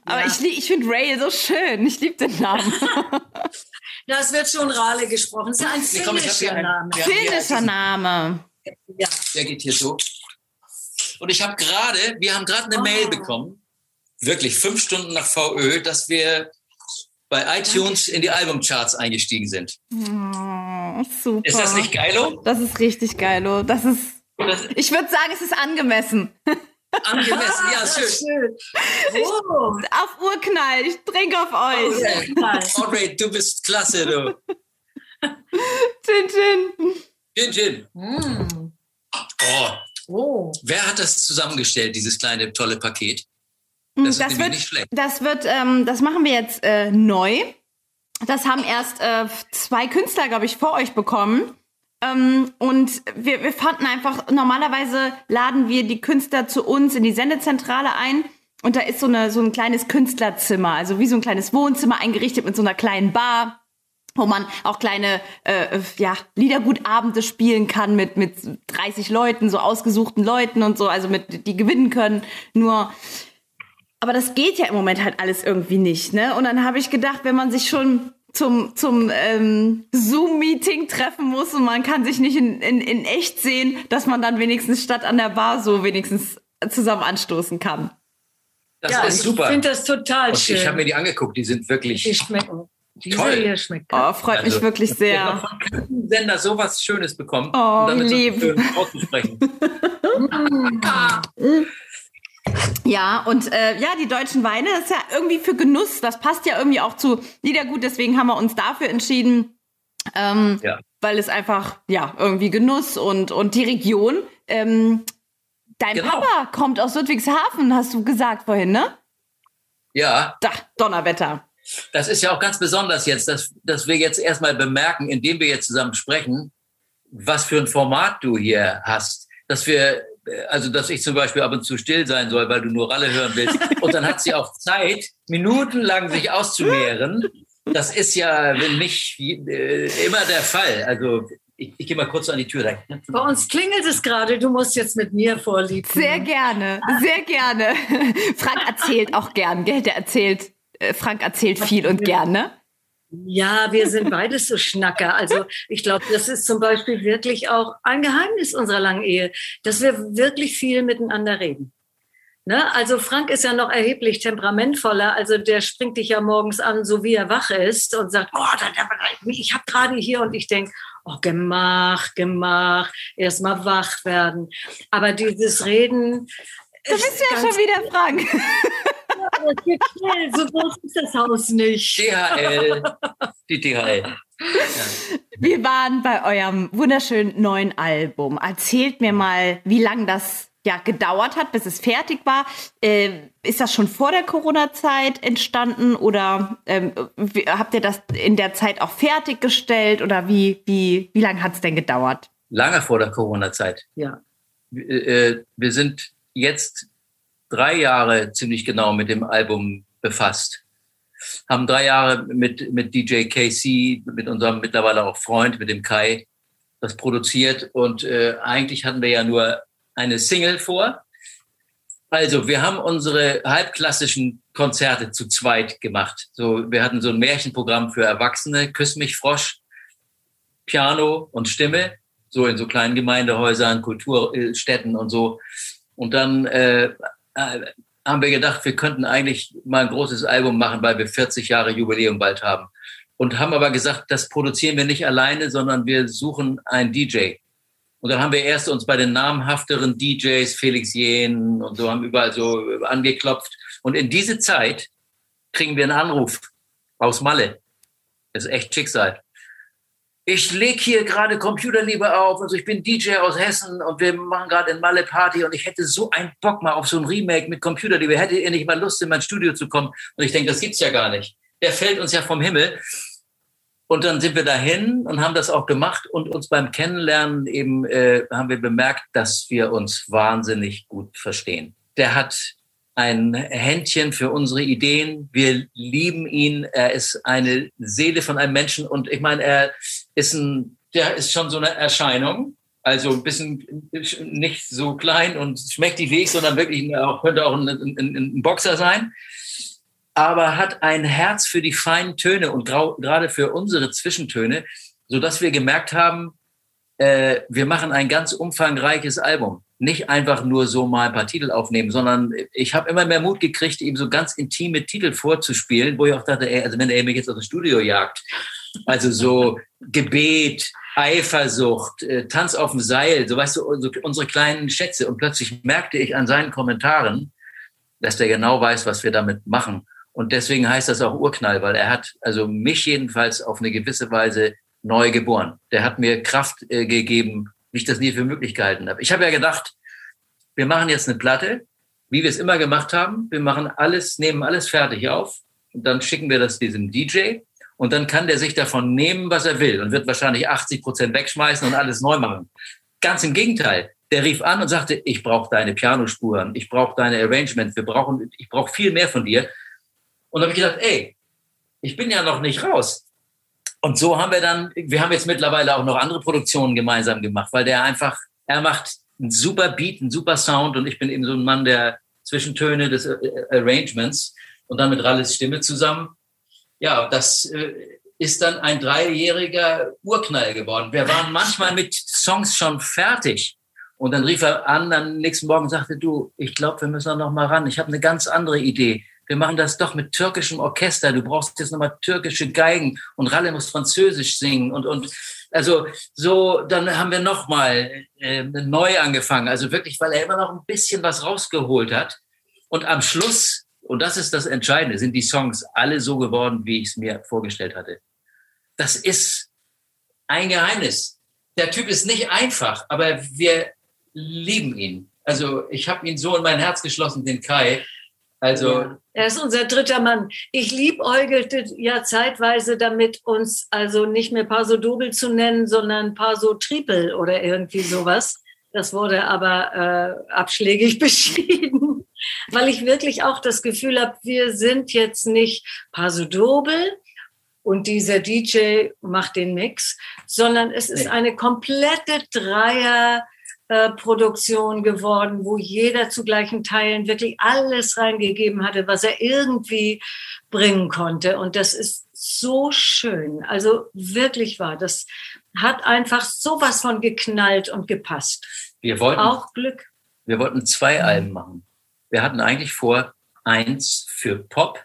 Aber ja. ich, ich finde Rail so schön. Ich liebe den Namen. Das wird schon Rale gesprochen. Das ist ein finnischer Name. Finnischer Name. Ja. Der geht hier so. Und ich habe gerade, wir haben gerade eine oh. Mail bekommen wirklich fünf Stunden nach VÖ, dass wir bei iTunes in die Albumcharts eingestiegen sind. Oh, super. Ist das nicht geilo? Das ist richtig geilo. Das ist, ich würde sagen, es ist angemessen. Angemessen, ja, schön. Oh. Auf Urknall, ich trinke auf euch. Oh, Audrey, du bist klasse, du. Chin Chin. Chin Chin. Mm. Oh, Oh. Wer hat das zusammengestellt, dieses kleine tolle Paket? Mm, Das, Das, wird, nicht schlecht. das wird, ähm, das machen wir jetzt äh, neu. Das haben erst äh, zwei Künstler, glaube ich, vor euch bekommen. Ähm, und wir, wir fanden einfach, normalerweise laden wir die Künstler zu uns in die Sendezentrale ein. Und da ist so, eine, so ein kleines Künstlerzimmer, also wie so ein kleines Wohnzimmer eingerichtet mit so einer kleinen Bar, wo man auch kleine äh, ja, Liedergutabende spielen kann mit, mit 30 Leuten, so ausgesuchten Leuten und so, also mit, die gewinnen können. Nur aber das geht ja im Moment halt alles irgendwie nicht, ne? Und dann habe ich gedacht, wenn man sich schon zum, zum ähm, Zoom-Meeting treffen muss und man kann sich nicht in, in, in echt sehen, dass man dann wenigstens statt an der Bar so wenigstens zusammen anstoßen kann. Das ja, ist super. ich finde das total Und schön. ich habe mir die angeguckt, die sind wirklich die schmecken. Diese Toll. hier schmeckt. Oh, freut mich Also, wirklich dass wir sehr. von keinem Sender sowas Schönes bekommen Oh, und damit lieb. so schön auszusprechen. Ja, und äh, ja, die deutschen Weine, das ist ja irgendwie für Genuss. Das passt ja irgendwie auch zu Liedergut, deswegen haben wir uns dafür entschieden. Ähm, Ja. Weil es einfach, ja, irgendwie Genuss und, und die Region. Ähm, dein Genau. Papa kommt aus Ludwigshafen, hast du gesagt vorhin, ne? Ja, Da, Donnerwetter. das ist ja auch ganz besonders jetzt, dass, dass wir jetzt erstmal bemerken, indem wir jetzt zusammen sprechen, was für ein Format du hier hast. Dass wir, also dass ich zum Beispiel ab und zu still sein soll, weil du nur Ralle hören willst. Und dann hat sie auch Zeit, minutenlang sich auszumehren. Das ist ja nicht äh, immer der Fall. Also ich, ich gehe mal kurz an die Tür. Da. Bei uns klingelt es gerade, du musst jetzt mit mir vorlieb. Sehr gerne, sehr gerne. Frank erzählt auch gern, gell? Der erzählt, äh, Frank erzählt viel und gern, ne? Ja, wir sind beides so Schnacker. Also ich glaube, das ist zum Beispiel wirklich auch ein Geheimnis unserer langen Ehe, dass wir wirklich viel miteinander reden. Ne? Also Frank ist ja noch erheblich temperamentvoller. Also der springt dich ja morgens an, so wie er wach ist und sagt, oh, da, da, ich habe gerade hier und ich denk, oh, gemach, gemach, erst mal wach werden. Aber dieses Reden. Du bist ja schon wieder Frank. Das geht schnell, so groß ist das Haus nicht. DHL, die DHL. Wir waren bei eurem wunderschönen neuen Album. Erzählt mir mal, wie lange das ja gedauert hat, bis es fertig war. Äh, ist das schon vor der Corona-Zeit entstanden oder ähm, wie, habt ihr das in der Zeit auch fertiggestellt oder wie, wie, wie lange hat es denn gedauert? Lange vor der Corona-Zeit. Ja. äh, wir sind jetzt drei Jahre ziemlich genau mit dem Album befasst. Haben drei Jahre mit, mit DJ KC, mit unserem mittlerweile auch Freund, mit dem Kai, das produziert. Und äh, eigentlich hatten wir ja nur eine Single vor. Also, wir haben unsere halbklassischen Konzerte zu zweit gemacht. So, wir hatten so ein Märchenprogramm für Erwachsene, Küss mich Frosch, Piano und Stimme, so in so kleinen Gemeindehäusern, Kulturstätten und so. Und dann äh, haben wir gedacht, wir könnten eigentlich mal ein großes Album machen, weil wir 40 Jahre Jubiläum bald haben. Und haben aber gesagt, das produzieren wir nicht alleine, sondern wir suchen einen DJ. Und dann haben wir erst uns bei den namhafteren DJs, Felix Jähn und so, haben überall so angeklopft. Und in diese Zeit kriegen wir einen Anruf aus Malle. Das ist echt Schicksal. Ich leg hier gerade Computerliebe auf, also ich bin DJ aus Hessen und wir machen gerade in Malle Party und ich hätte so einen Bock mal auf so ein Remake mit Computerliebe. Hättet ihr nicht mal Lust, in mein Studio zu kommen? Und ich denke, das gibt's ja gar nicht. Der fällt uns ja vom Himmel. Und dann sind wir dahin und haben das auch gemacht und uns beim Kennenlernen eben äh, haben wir bemerkt, dass wir uns wahnsinnig gut verstehen. Der hat ein Händchen für unsere Ideen. Wir lieben ihn. Er ist eine Seele von einem Menschen und ich meine, er ist ein, der ist schon so eine Erscheinung. Also ein bisschen nicht so klein und schmächtig wie ich, sondern wirklich auch, könnte auch ein, ein, ein Boxer sein aber hat ein Herz für die feinen Töne und gerade für unsere Zwischentöne, so dass wir gemerkt haben, äh, wir machen ein ganz umfangreiches Album. Nicht einfach nur so mal ein paar Titel aufnehmen, sondern ich habe immer mehr Mut gekriegt, ihm so ganz intime Titel vorzuspielen, wo ich auch dachte, ey, also wenn er mich jetzt aus dem Studio jagt, also so Gebet, Eifersucht, äh, Tanz auf dem Seil, so weißt du, so unsere kleinen Schätze. Und plötzlich merkte ich an seinen Kommentaren, dass der genau weiß, was wir damit machen. Und deswegen heißt das auch Urknall, weil er hat also mich jedenfalls auf eine gewisse Weise neu geboren. Der hat mir Kraft äh, gegeben, wie ich das nie für möglich gehalten habe. Ich habe ja gedacht, wir machen jetzt eine Platte, wie wir es immer gemacht haben. Wir machen alles, nehmen alles fertig auf und dann schicken wir das diesem DJ und dann kann der sich davon nehmen, was er will und wird wahrscheinlich 80 Prozent wegschmeißen und alles neu machen. Ganz im Gegenteil. Der rief an und sagte, ich brauche deine Pianospuren, ich brauche deine Arrangements, wir brauchen, ich brauche viel mehr von dir. Und da habe ich gedacht, ey, ich bin ja noch nicht raus. Und so haben wir dann, wir haben jetzt mittlerweile auch noch andere Produktionen gemeinsam gemacht, weil der einfach, er macht einen super Beat, einen super Sound und ich bin eben so ein Mann der Zwischentöne des äh, Arrangements und dann mit Ralles Stimme zusammen. Ja, das äh, ist dann ein dreijähriger Urknall geworden. Wir waren manchmal mit Songs schon fertig. Und dann rief er an, dann nächsten Morgen sagte, du, ich glaube, wir müssen noch mal ran. Ich habe eine ganz andere Idee. Wir machen das doch mit türkischem Orchester. Du brauchst jetzt nochmal türkische Geigen und Ralle muss Französisch singen und, und also so, dann haben wir nochmal äh, neu angefangen. Also wirklich, weil er immer noch ein bisschen was rausgeholt hat. Und am Schluss, und das ist das Entscheidende, sind die Songs alle so geworden, wie ich es mir vorgestellt hatte. Das ist ein Geheimnis. Der Typ ist nicht einfach, aber wir lieben ihn. Also ich habe ihn so in mein Herz geschlossen, den Kai. Also er ist unser dritter Mann. Ich liebäugelte ja zeitweise damit, uns also nicht mehr Paso Dobel zu nennen, sondern Paso Triple oder irgendwie sowas. Das wurde aber äh, abschlägig beschieden, weil ich wirklich auch das Gefühl habe, wir sind jetzt nicht Paso Dobel und dieser DJ macht den Mix, sondern es ist eine komplette Dreier Produktion geworden, wo jeder zu gleichen Teilen wirklich alles reingegeben hatte, was er irgendwie bringen konnte. Und das ist so schön. Also wirklich wahr. Das hat einfach sowas von geknallt und gepasst. Wir wollten auch Glück. Wir wollten zwei Alben machen. Wir hatten eigentlich vor eins für Pop,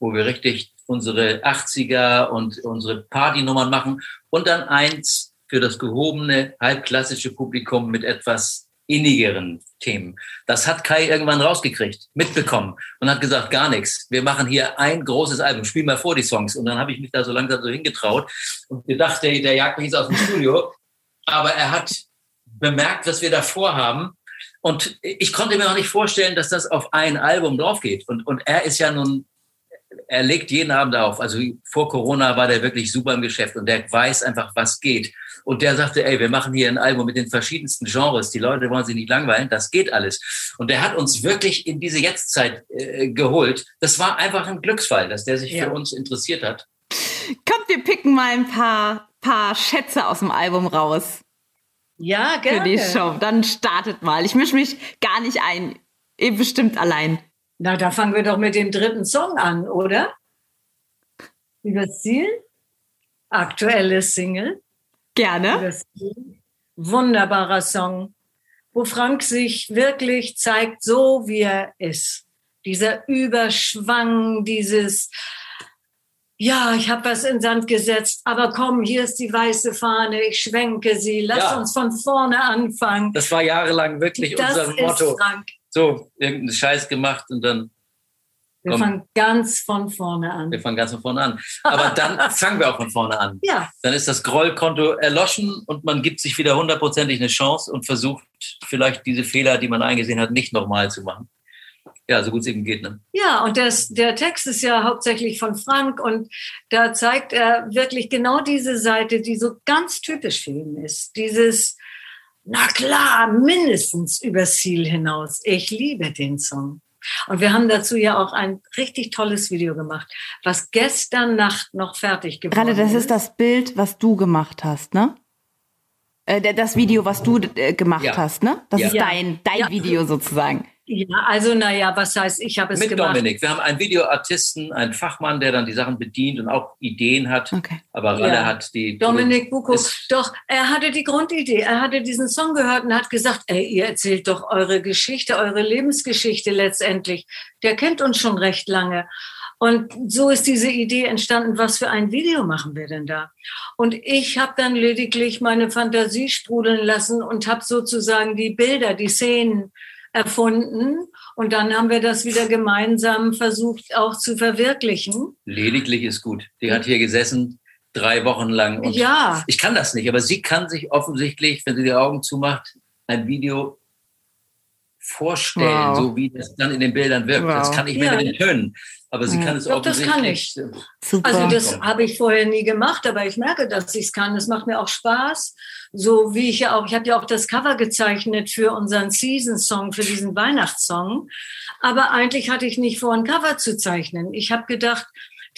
wo wir richtig unsere 80er und unsere Partynummern machen und dann eins für das gehobene, halbklassische Publikum mit etwas innigeren Themen. Das hat Kai irgendwann rausgekriegt, mitbekommen und hat gesagt, gar nichts. Wir machen hier ein großes Album, spiel mal vor die Songs. Und dann habe ich mich da so langsam so hingetraut und gedacht, der, der jagt mich jetzt aus dem Studio. Aber er hat bemerkt, was wir da vorhaben. Und ich konnte mir auch nicht vorstellen, dass das auf ein Album drauf geht. Und, und er ist ja nun er legt jeden Abend auf. Also vor Corona war der wirklich super im Geschäft und der weiß einfach, was geht. Und der sagte, ey, wir machen hier ein Album mit den verschiedensten Genres. Die Leute wollen sich nicht langweilen. Das geht alles. Und der hat uns wirklich in diese Jetztzeit äh, geholt. Das war einfach ein Glücksfall, dass der sich ja. für uns interessiert hat. Kommt, wir picken mal ein paar, paar Schätze aus dem Album raus. Ja, gerne. Für die Show. Dann startet mal. Ich mische mich gar nicht ein. Eben bestimmt allein. Na, da fangen wir doch mit dem dritten Song an, oder? Übers Ziel? Aktuelles Single. Gerne. Wunderbarer Song, wo Frank sich wirklich zeigt, so wie er ist. Dieser Überschwang, dieses, ja, ich habe was in Sand gesetzt, aber komm, hier ist die weiße Fahne, ich schwenke sie, lass ja. uns von vorne anfangen. Das war jahrelang wirklich das unser Motto. Frank. So, irgendeinen Scheiß gemacht und dann wir Komm. fangen ganz von vorne an. Wir fangen ganz von vorne an. Aber dann fangen wir auch von vorne an. Ja. Dann ist das Grollkonto erloschen und man gibt sich wieder hundertprozentig eine Chance und versucht vielleicht diese Fehler, die man eingesehen hat, nicht nochmal zu machen. Ja, so gut es eben geht. Ne? Ja, und das, der Text ist ja hauptsächlich von Frank und da zeigt er wirklich genau diese Seite, die so ganz typisch für ihn ist. Dieses, na klar, mindestens übers Ziel hinaus. Ich liebe den Song. Und wir haben dazu ja auch ein richtig tolles Video gemacht, was gestern Nacht noch fertig geworden ist. Gerade das ist das Bild, was du gemacht hast, ne? Äh, das Video, was du äh, gemacht ja. hast, ne? Das ja. ist dein, dein ja. Video sozusagen. Ja, also naja, was heißt, ich habe es Mit gemacht. Dominik. Wir haben einen Videoartisten, einen Fachmann, der dann die Sachen bedient und auch Ideen hat. Okay. Aber Ralle ja. hat die... Dominik Buko. Doch, er hatte die Grundidee. Er hatte diesen Song gehört und hat gesagt, ey, ihr erzählt doch eure Geschichte, eure Lebensgeschichte letztendlich. Der kennt uns schon recht lange. Und so ist diese Idee entstanden, was für ein Video machen wir denn da? Und ich habe dann lediglich meine Fantasie sprudeln lassen und habe sozusagen die Bilder, die Szenen erfunden. Und dann haben wir das wieder gemeinsam versucht auch zu verwirklichen. Lediglich ist gut. Die hat hier gesessen drei Wochen lang. Und ja. Ich kann das nicht, aber sie kann sich offensichtlich, wenn sie die Augen zumacht, ein Video vorstellen, Wow. so wie das dann in den Bildern wirkt. Das Wow. kann ich mir Ja. mit den Tönen. Aber sie kann es Doch, das kann offensichtlich. Super. Also das habe ich vorher nie gemacht, aber ich merke, dass ich es kann. Das macht mir auch Spaß. So wie ich ja auch, ich habe ja auch das Cover gezeichnet für unseren Season-Song, für diesen Weihnachtssong. Aber eigentlich hatte ich nicht vor, ein Cover zu zeichnen. Ich habe gedacht,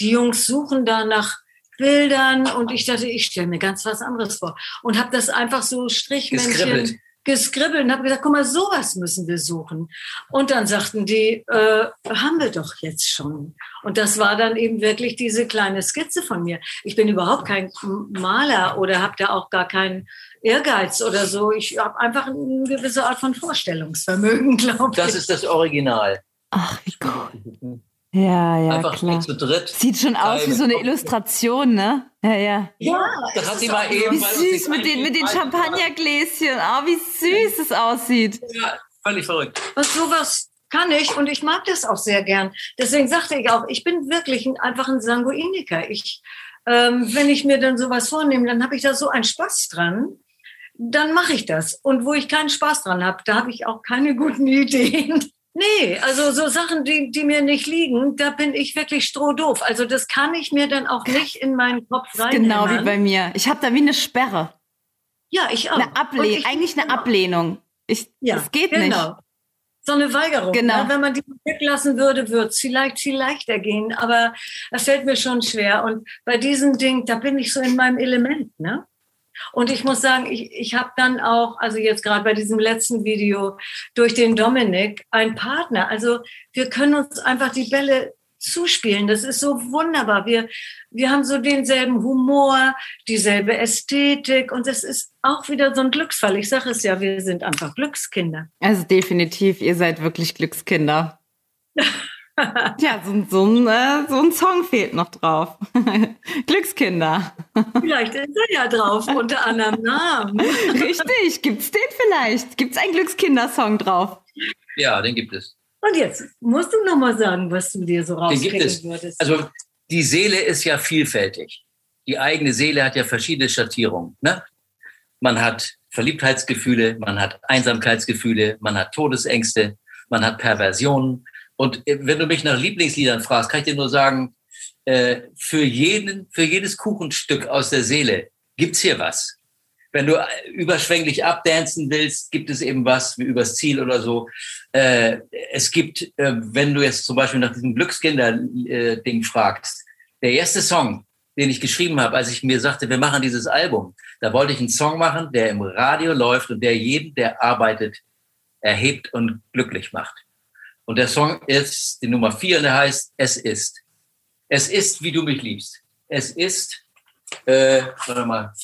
die Jungs suchen da nach Bildern und ich dachte, ich stelle mir ganz was anderes vor. Und habe das einfach so Strichmännchen Geskribbelt. und habe gesagt, guck mal, sowas müssen wir suchen. Und dann sagten die, äh, haben wir doch jetzt schon. Und das war dann eben wirklich diese kleine Skizze von mir. Ich bin überhaupt kein Maler oder habe da auch gar keinen Ehrgeiz oder so. Ich habe einfach eine gewisse Art von Vorstellungsvermögen, glaube ich. Das ist das Original. Ach, wie cool. Ja, ja, Einfach klar. zu dritt. Sieht schon aus wie so eine Illustration, ne? Ja, ja. ja, Da es hat sie mal eben. Wie süß mit den, mit den Champagnergläschen. Oh, wie süß es aussieht. Ja, völlig verrückt. was sowas kann ich und ich mag das auch sehr gern. Deswegen sagte ich auch, ich bin wirklich ein, einfach ein Sanguiniker. Ich, ähm, wenn ich mir dann sowas vornehme, dann habe ich da so einen Spaß dran. Dann mache ich das. Und wo ich keinen Spaß dran habe, da habe ich auch keine guten Ideen. Nee, also so Sachen, die, die mir nicht liegen, da bin ich wirklich strohdoof. Also das kann ich mir dann auch nicht in meinen Kopf rein. Genau wie bei mir. Ich habe da wie eine Sperre. Ja, ich auch. Eine ich- Eigentlich eine Ablehnung. Ich, Ja, das geht genau. nicht. So eine Weigerung. Genau. Ne? Wenn man die weglassen würde, würde es vielleicht viel leichter gehen. Aber es fällt mir schon schwer. Und bei diesem Ding, da bin ich so in meinem Element. Ne? Und ich muss sagen, ich, ich habe dann auch, also jetzt gerade bei diesem letzten Video, durch den Dominik, einen Partner. Also wir können uns einfach die Bälle zuspielen. Das ist so wunderbar. Wir, wir haben so denselben Humor, dieselbe Ästhetik und das ist auch wieder so ein Glücksfall. Ich sage es ja, wir sind einfach Glückskinder. Also definitiv, ihr seid wirklich Glückskinder. ja, so, so, ein, äh, so ein Song fehlt noch drauf. Glückskinder. Vielleicht ist er ja drauf unter anderem Namen. Richtig, gibt's den vielleicht? Gibt's einen Glückskindersong drauf? Ja, den gibt es. Und jetzt musst du noch mal sagen, was du dir so Den gibt rauspicken es. würdest. Also die Seele ist ja vielfältig. Die eigene Seele hat ja verschiedene Schattierungen. Ne? Man hat Verliebtheitsgefühle, man hat Einsamkeitsgefühle, man hat Todesängste, man hat Perversionen. Und wenn du mich nach Lieblingsliedern fragst, kann ich dir nur sagen, äh, für jeden, für jedes Kuchenstück aus der Seele gibt's hier was. Wenn du überschwänglich abdancen willst, gibt es eben was wie übers Ziel oder so. Äh, es gibt, äh, wenn du jetzt zum Beispiel nach diesem Glückskinder-Ding fragst, der erste Song, den ich geschrieben habe, als ich mir sagte, wir machen dieses Album, da wollte ich einen Song machen, der im Radio läuft und der jeden, der arbeitet, erhebt und glücklich macht. Und der Song ist die Nummer vier und der heißt Es ist. Es ist, wie du mich liebst. Es ist, äh, warte mal.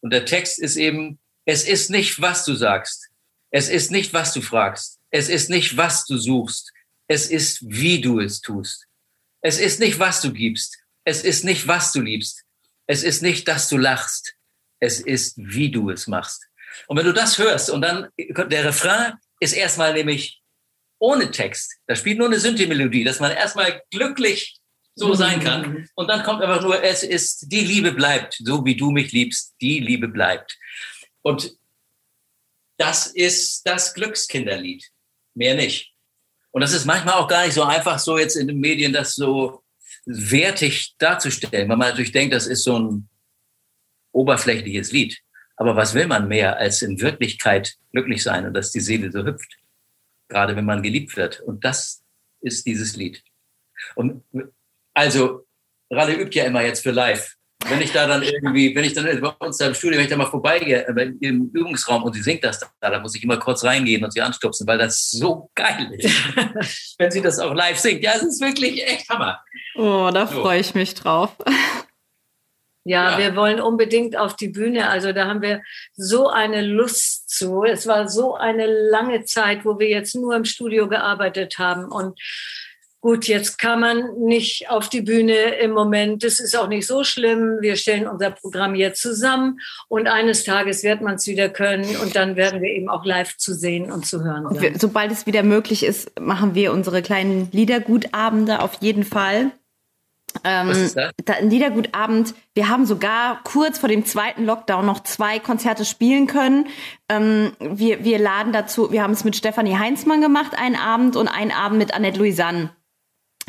Und der Text ist eben, es ist nicht, was du sagst. Es ist nicht, was du fragst. Es ist nicht, was du suchst. Es ist, wie du es tust. Es ist nicht, was du gibst. Es ist nicht, was du liebst. Es ist nicht, dass du lachst. Es ist, wie du es machst. Und wenn du das hörst und dann der Refrain ist erstmal nämlich ohne Text. Da spielt nur eine Synthi-Melodie, dass man erstmal glücklich so sein kann. Und dann kommt einfach nur, es ist, die Liebe bleibt, so wie du mich liebst, die Liebe bleibt. Und das ist das Glückskinderlied. Mehr nicht. Und das ist manchmal auch gar nicht so einfach, so jetzt in den Medien das so wertig darzustellen, weil man natürlich denkt, das ist so ein oberflächliches Lied. Aber was will man mehr, als in Wirklichkeit glücklich sein und dass die Seele so hüpft? Gerade wenn man geliebt wird. Und das ist dieses Lied. Und also, Ralle übt ja immer jetzt für live. Wenn ich da dann irgendwie, wenn ich dann bei uns da im Studio, wenn ich da mal vorbeigehe, äh, im Übungsraum und sie singt das da, da muss ich immer kurz reingehen und sie anstupsen, weil das so geil ist. wenn sie das auch live singt. Ja, es ist wirklich echt Hammer. Oh, da So. freue ich mich drauf. Ja, Ja. wir wollen unbedingt auf die Bühne. Also da haben wir so eine Lust zu. Es war so eine lange Zeit, wo wir jetzt nur im Studio gearbeitet haben. Und gut, jetzt kann man nicht auf die Bühne im Moment. Das ist auch nicht so schlimm. Wir stellen unser Programm jetzt zusammen und eines Tages wird man es wieder können und dann werden wir eben auch live zu sehen und zu hören sein. Wir, sobald es wieder möglich ist, machen wir unsere kleinen Liedergutabende auf jeden Fall. Ähm, Was ist das? da, ein Liedergutabend. Wir haben sogar kurz vor dem zweiten Lockdown noch zwei Konzerte spielen können. Ähm, wir, wir laden dazu, wir haben es mit Stefanie Heinzmann gemacht, einen Abend und einen Abend mit Annette Louisanne.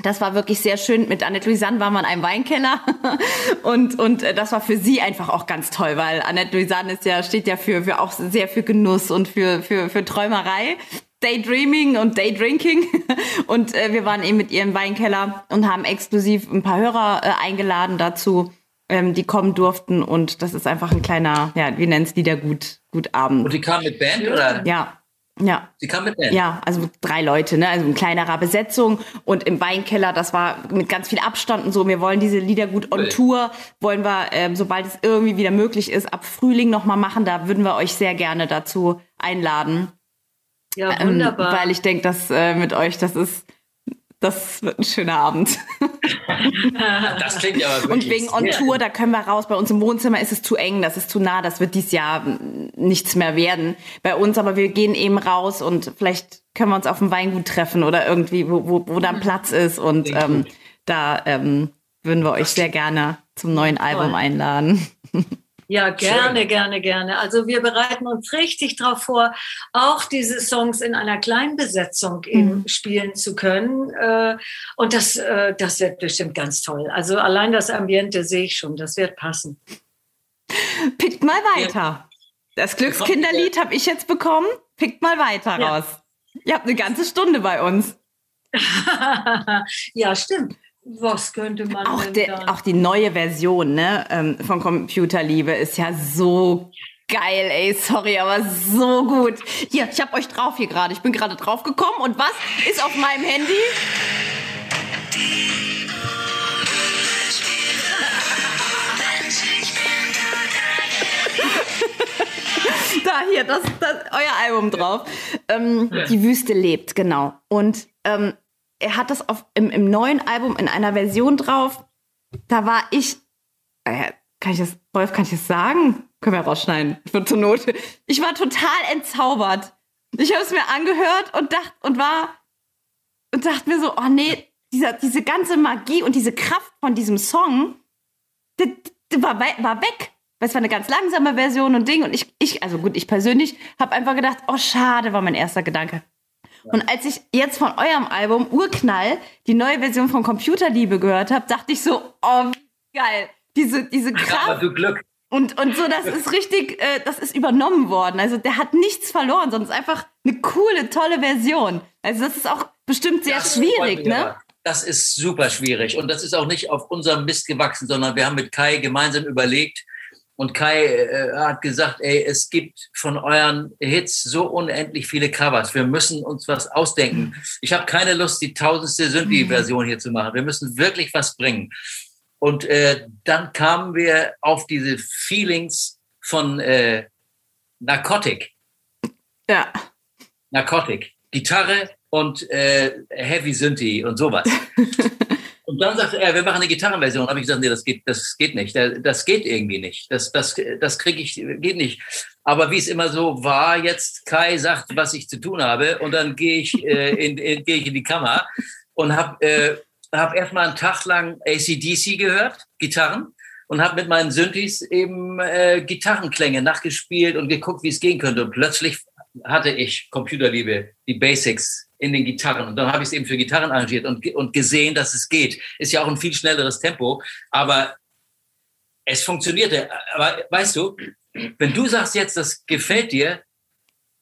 Das war wirklich sehr schön. Mit Annette Louisanne waren wir in einem Weinkeller und und äh, das war für sie einfach auch ganz toll, weil Annette Louisanne ist ja steht ja für für auch sehr für Genuss und für für für Träumerei. Daydreaming und Daydrinking. Und äh, wir waren eben mit ihr im Weinkeller und haben exklusiv ein paar Hörer äh, eingeladen dazu, ähm, die kommen durften. Und das ist einfach ein kleiner, ja, wir nennen es Liedergut, gut Und Abend. die kam mit Band oder? Ja, ja. Sie kam mit Band. Ja, also drei Leute, ne? Also in kleinerer Besetzung und im Weinkeller, das war mit ganz viel Abstand und so. Wir wollen diese Lieder gut on. Tour, wollen wir, ähm, sobald es irgendwie wieder möglich ist, ab Frühling nochmal machen. Da würden wir euch sehr gerne dazu einladen. Ja, Ähm, wunderbar. weil ich denke, dass äh, mit euch, das ist, das wird ein schöner Abend. Das klingt aber wirklich Und wegen On Tour, da können wir raus. Bei uns im Wohnzimmer ist es zu eng, das ist zu nah, das wird dieses Jahr nichts mehr werden. Bei uns, aber wir gehen eben raus und vielleicht können wir uns auf dem Weingut treffen oder irgendwie, wo, wo, wo dann Platz ist. Und ähm, da ähm, würden wir euch sehr gerne zum neuen Album einladen. Ja, gerne, Schön. gerne, gerne. Also wir bereiten uns richtig darauf vor, auch diese Songs in einer kleinen Besetzung eben spielen zu können. Äh, Und das, äh, das wird bestimmt ganz toll. Also allein das Ambiente sehe ich schon, das wird passen. Pickt mal weiter. Das Glückskinderlied habe ich jetzt bekommen. Pickt mal weiter Ja. raus. Ihr habt eine ganze Stunde bei uns. ja, stimmt. Was könnte man Auch, denn der, auch die neue Version ne, ähm, von Computerliebe ist ja so geil, ey, sorry, aber so gut. Hier, ich habe euch drauf hier gerade. Ich bin gerade drauf gekommen und was ist auf meinem Handy? da hier, das, das euer Album drauf. Ähm, Die Wüste lebt, genau. Und ähm, er hat das auf, im, im neuen Album in einer Version drauf. Da war ich, äh, kann ich das, Wolf, kann ich das sagen? Können wir rausschneiden, für zur Not. Ich war total entzaubert. Ich habe es mir angehört und dachte und war und dachte mir so, oh nee, dieser, diese ganze Magie und diese Kraft von diesem Song, die, die war, war weg. Weil es war eine ganz langsame Version und Ding. Und ich, ich also gut, ich persönlich habe einfach gedacht, oh schade, war mein erster Gedanke. Und als ich jetzt von eurem Album Urknall die neue Version von Computerliebe gehört habe, dachte ich so, oh geil, diese diese Kraft du Glück. und und so, das ist richtig, äh, das ist übernommen worden. Also der hat nichts verloren, sondern es ist einfach eine coole, tolle Version. Also das ist auch bestimmt sehr Das schwierig, ne? Das ist super schwierig. Und das ist auch nicht auf unserem Mist gewachsen, sondern wir haben mit Kai gemeinsam überlegt. Und Kai äh, hat gesagt, ey, es gibt von euren Hits so unendlich viele Covers. Wir müssen uns was ausdenken. Ich habe keine Lust, die tausendste Synthi-Version hier zu machen. Wir müssen wirklich was bringen. Und äh, dann kamen wir auf diese Feelings von äh, Narcotic. Ja. Narcotic, Gitarre und äh, Heavy Synthi und sowas. und dann sagte er, wir machen eine Gitarrenversion. habe ich gesagt, nee, das geht, das geht nicht. Das geht irgendwie nicht. Das, das, das kriege ich, geht nicht. Aber wie es immer so war, jetzt Kai sagt, was ich zu tun habe, und dann gehe ich, äh, in, in, gehe ich in die Kammer und habe äh, hab erstmal einen Tag lang ACDC gehört, Gitarren, und habe mit meinen Synthes eben äh, Gitarrenklänge nachgespielt und geguckt, wie es gehen könnte. Und plötzlich hatte ich Computerliebe, die Basics in den Gitarren. Und dann habe ich es eben für Gitarren arrangiert und, und gesehen, dass es geht. Ist ja auch ein viel schnelleres Tempo, aber es funktionierte. Aber weißt du, wenn du sagst jetzt, das gefällt dir,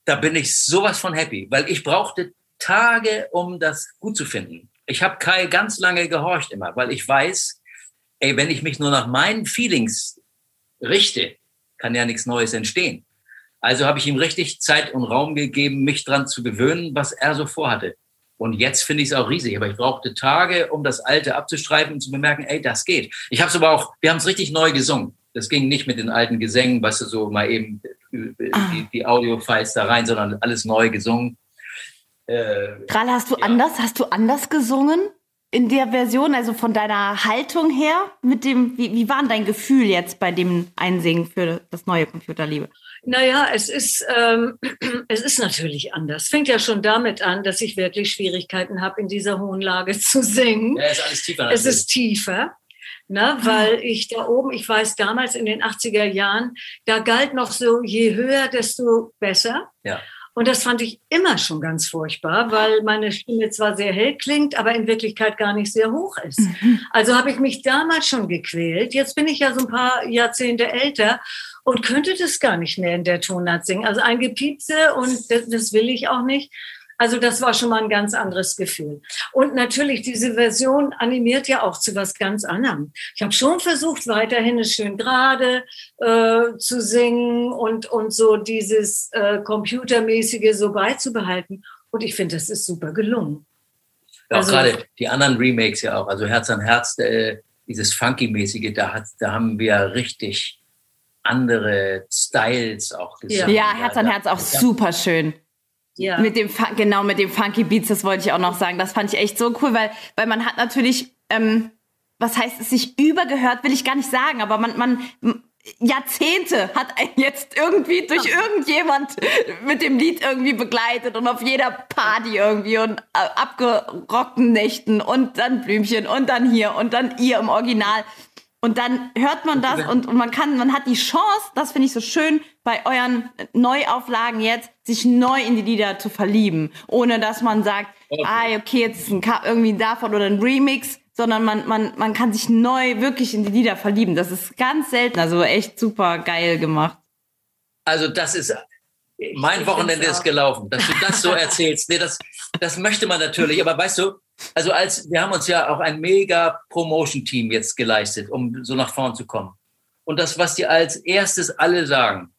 da bin ich sowas von happy, weil ich brauchte Tage, um das gut zu finden. Ich habe Kai ganz lange gehorcht immer, weil ich weiß, ey, wenn ich mich nur nach meinen Feelings richte, kann ja nichts Neues entstehen. Also habe ich ihm richtig Zeit und Raum gegeben, mich dran zu gewöhnen, was er so vorhatte. Und jetzt finde ich es auch riesig, aber ich brauchte Tage, um das Alte abzustreifen und zu bemerken, ey, das geht. Ich habe es aber auch, wir haben es richtig neu gesungen. Das ging nicht mit den alten Gesängen, weißt du, so mal eben äh, die, die Audio-Files da rein, sondern alles neu gesungen. Äh, Ral, hast du anders, hast du anders gesungen in der Version, also von deiner Haltung her, mit dem, wie, wie war dein Gefühl jetzt bei dem Einsingen für das neue Computerliebe? Naja, es ist, ähm, es ist natürlich anders. Fängt ja schon damit an, dass ich wirklich Schwierigkeiten habe, in dieser hohen Lage zu singen. Ja, ist alles tiefer. Es ist tiefer. Ne, weil ich da oben, ich weiß damals in den 80er Jahren, da galt noch so, je höher, desto besser. Ja. Und das fand ich immer schon ganz furchtbar, weil meine Stimme zwar sehr hell klingt, aber in Wirklichkeit gar nicht sehr hoch ist. Also habe ich mich damals schon gequält. Jetzt bin ich ja so ein paar Jahrzehnte älter und könnte das gar nicht mehr in der Tonart singen. Also ein Gepiepse und das, das will ich auch nicht. Also das war schon mal ein ganz anderes Gefühl. Und natürlich, diese Version animiert ja auch zu was ganz anderem. Ich habe schon versucht, weiterhin es schön gerade äh, zu singen und, und so dieses äh, Computermäßige so beizubehalten. Und ich finde, das ist super gelungen. Ja, auch Also- gerade die anderen Remakes ja auch. Also Herz an Herz, äh, dieses Funky-mäßige, da, hat, da haben wir richtig andere Styles auch gesungen. Ja, Herz an Herz auch super schön. Ja. Mit dem, genau, mit dem Funky Beats, das wollte ich auch noch sagen. Das fand ich echt so cool, weil, weil man hat natürlich, ähm, was heißt es sich übergehört, will ich gar nicht sagen, aber man, man, Jahrzehnte hat einen jetzt irgendwie durch irgendjemand mit dem Lied irgendwie begleitet und auf jeder Party irgendwie und äh, abgerockten Nächten und dann Blümchen und dann hier und dann ihr im Original. Und dann hört man das und, und man kann, man hat die Chance, das finde ich so schön, bei euren Neuauflagen jetzt, sich neu in die Lieder zu verlieben. Ohne dass man sagt, ah, okay, jetzt ist ein irgendwie davon oder ein Remix, sondern man, man, man kann sich neu wirklich in die Lieder verlieben. Das ist ganz selten, also echt super geil gemacht. Also das ist, mein ich Wochenende ist gelaufen, dass du das so erzählst. Nee, das, das möchte man natürlich, aber weißt du, also als, wir haben uns ja auch ein mega Promotion-Team jetzt geleistet, um so nach vorn zu kommen. Und das, was die als erstes alle sagen,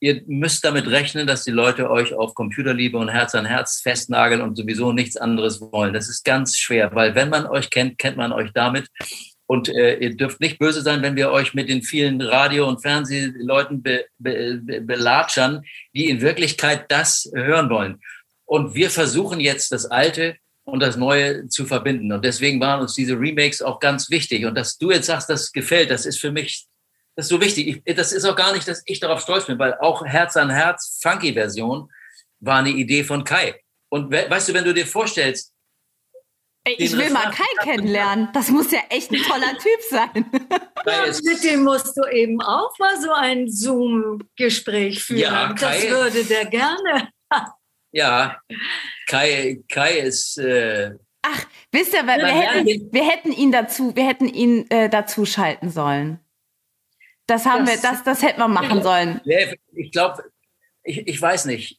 ihr müsst damit rechnen, dass die Leute euch auf Computerliebe und Herz an Herz festnageln und sowieso nichts anderes wollen. Das ist ganz schwer, weil wenn man euch kennt, kennt man euch damit. Und äh, ihr dürft nicht böse sein, wenn wir euch mit den vielen Radio- und Fernsehleuten be, be, be, belatschern, die in Wirklichkeit das hören wollen. Und wir versuchen jetzt das Alte und das Neue zu verbinden. Und deswegen waren uns diese Remakes auch ganz wichtig. Und dass du jetzt sagst, das gefällt, das ist für mich das ist so wichtig. Ich, das ist auch gar nicht, dass ich darauf stolz bin, weil auch Herz an Herz, Funky-Version, war eine Idee von Kai. Und we weißt du, wenn du dir vorstellst, Ey, ich will mal Kai kennenlernen. Das muss ja echt ein toller Typ sein. Ist, Mit dem musst du eben auch mal so ein Zoom-Gespräch führen. Ja, das Kai- würde der gerne. Ja, Kai, Kai ist, äh, Ach, wisst ihr, wir, hätten, wir hätten ihn dazu, wir hätten ihn äh, dazu schalten sollen. Das haben Das- wir, das, das hätten wir machen sollen. Nee, ich glaube, ich, ich weiß nicht.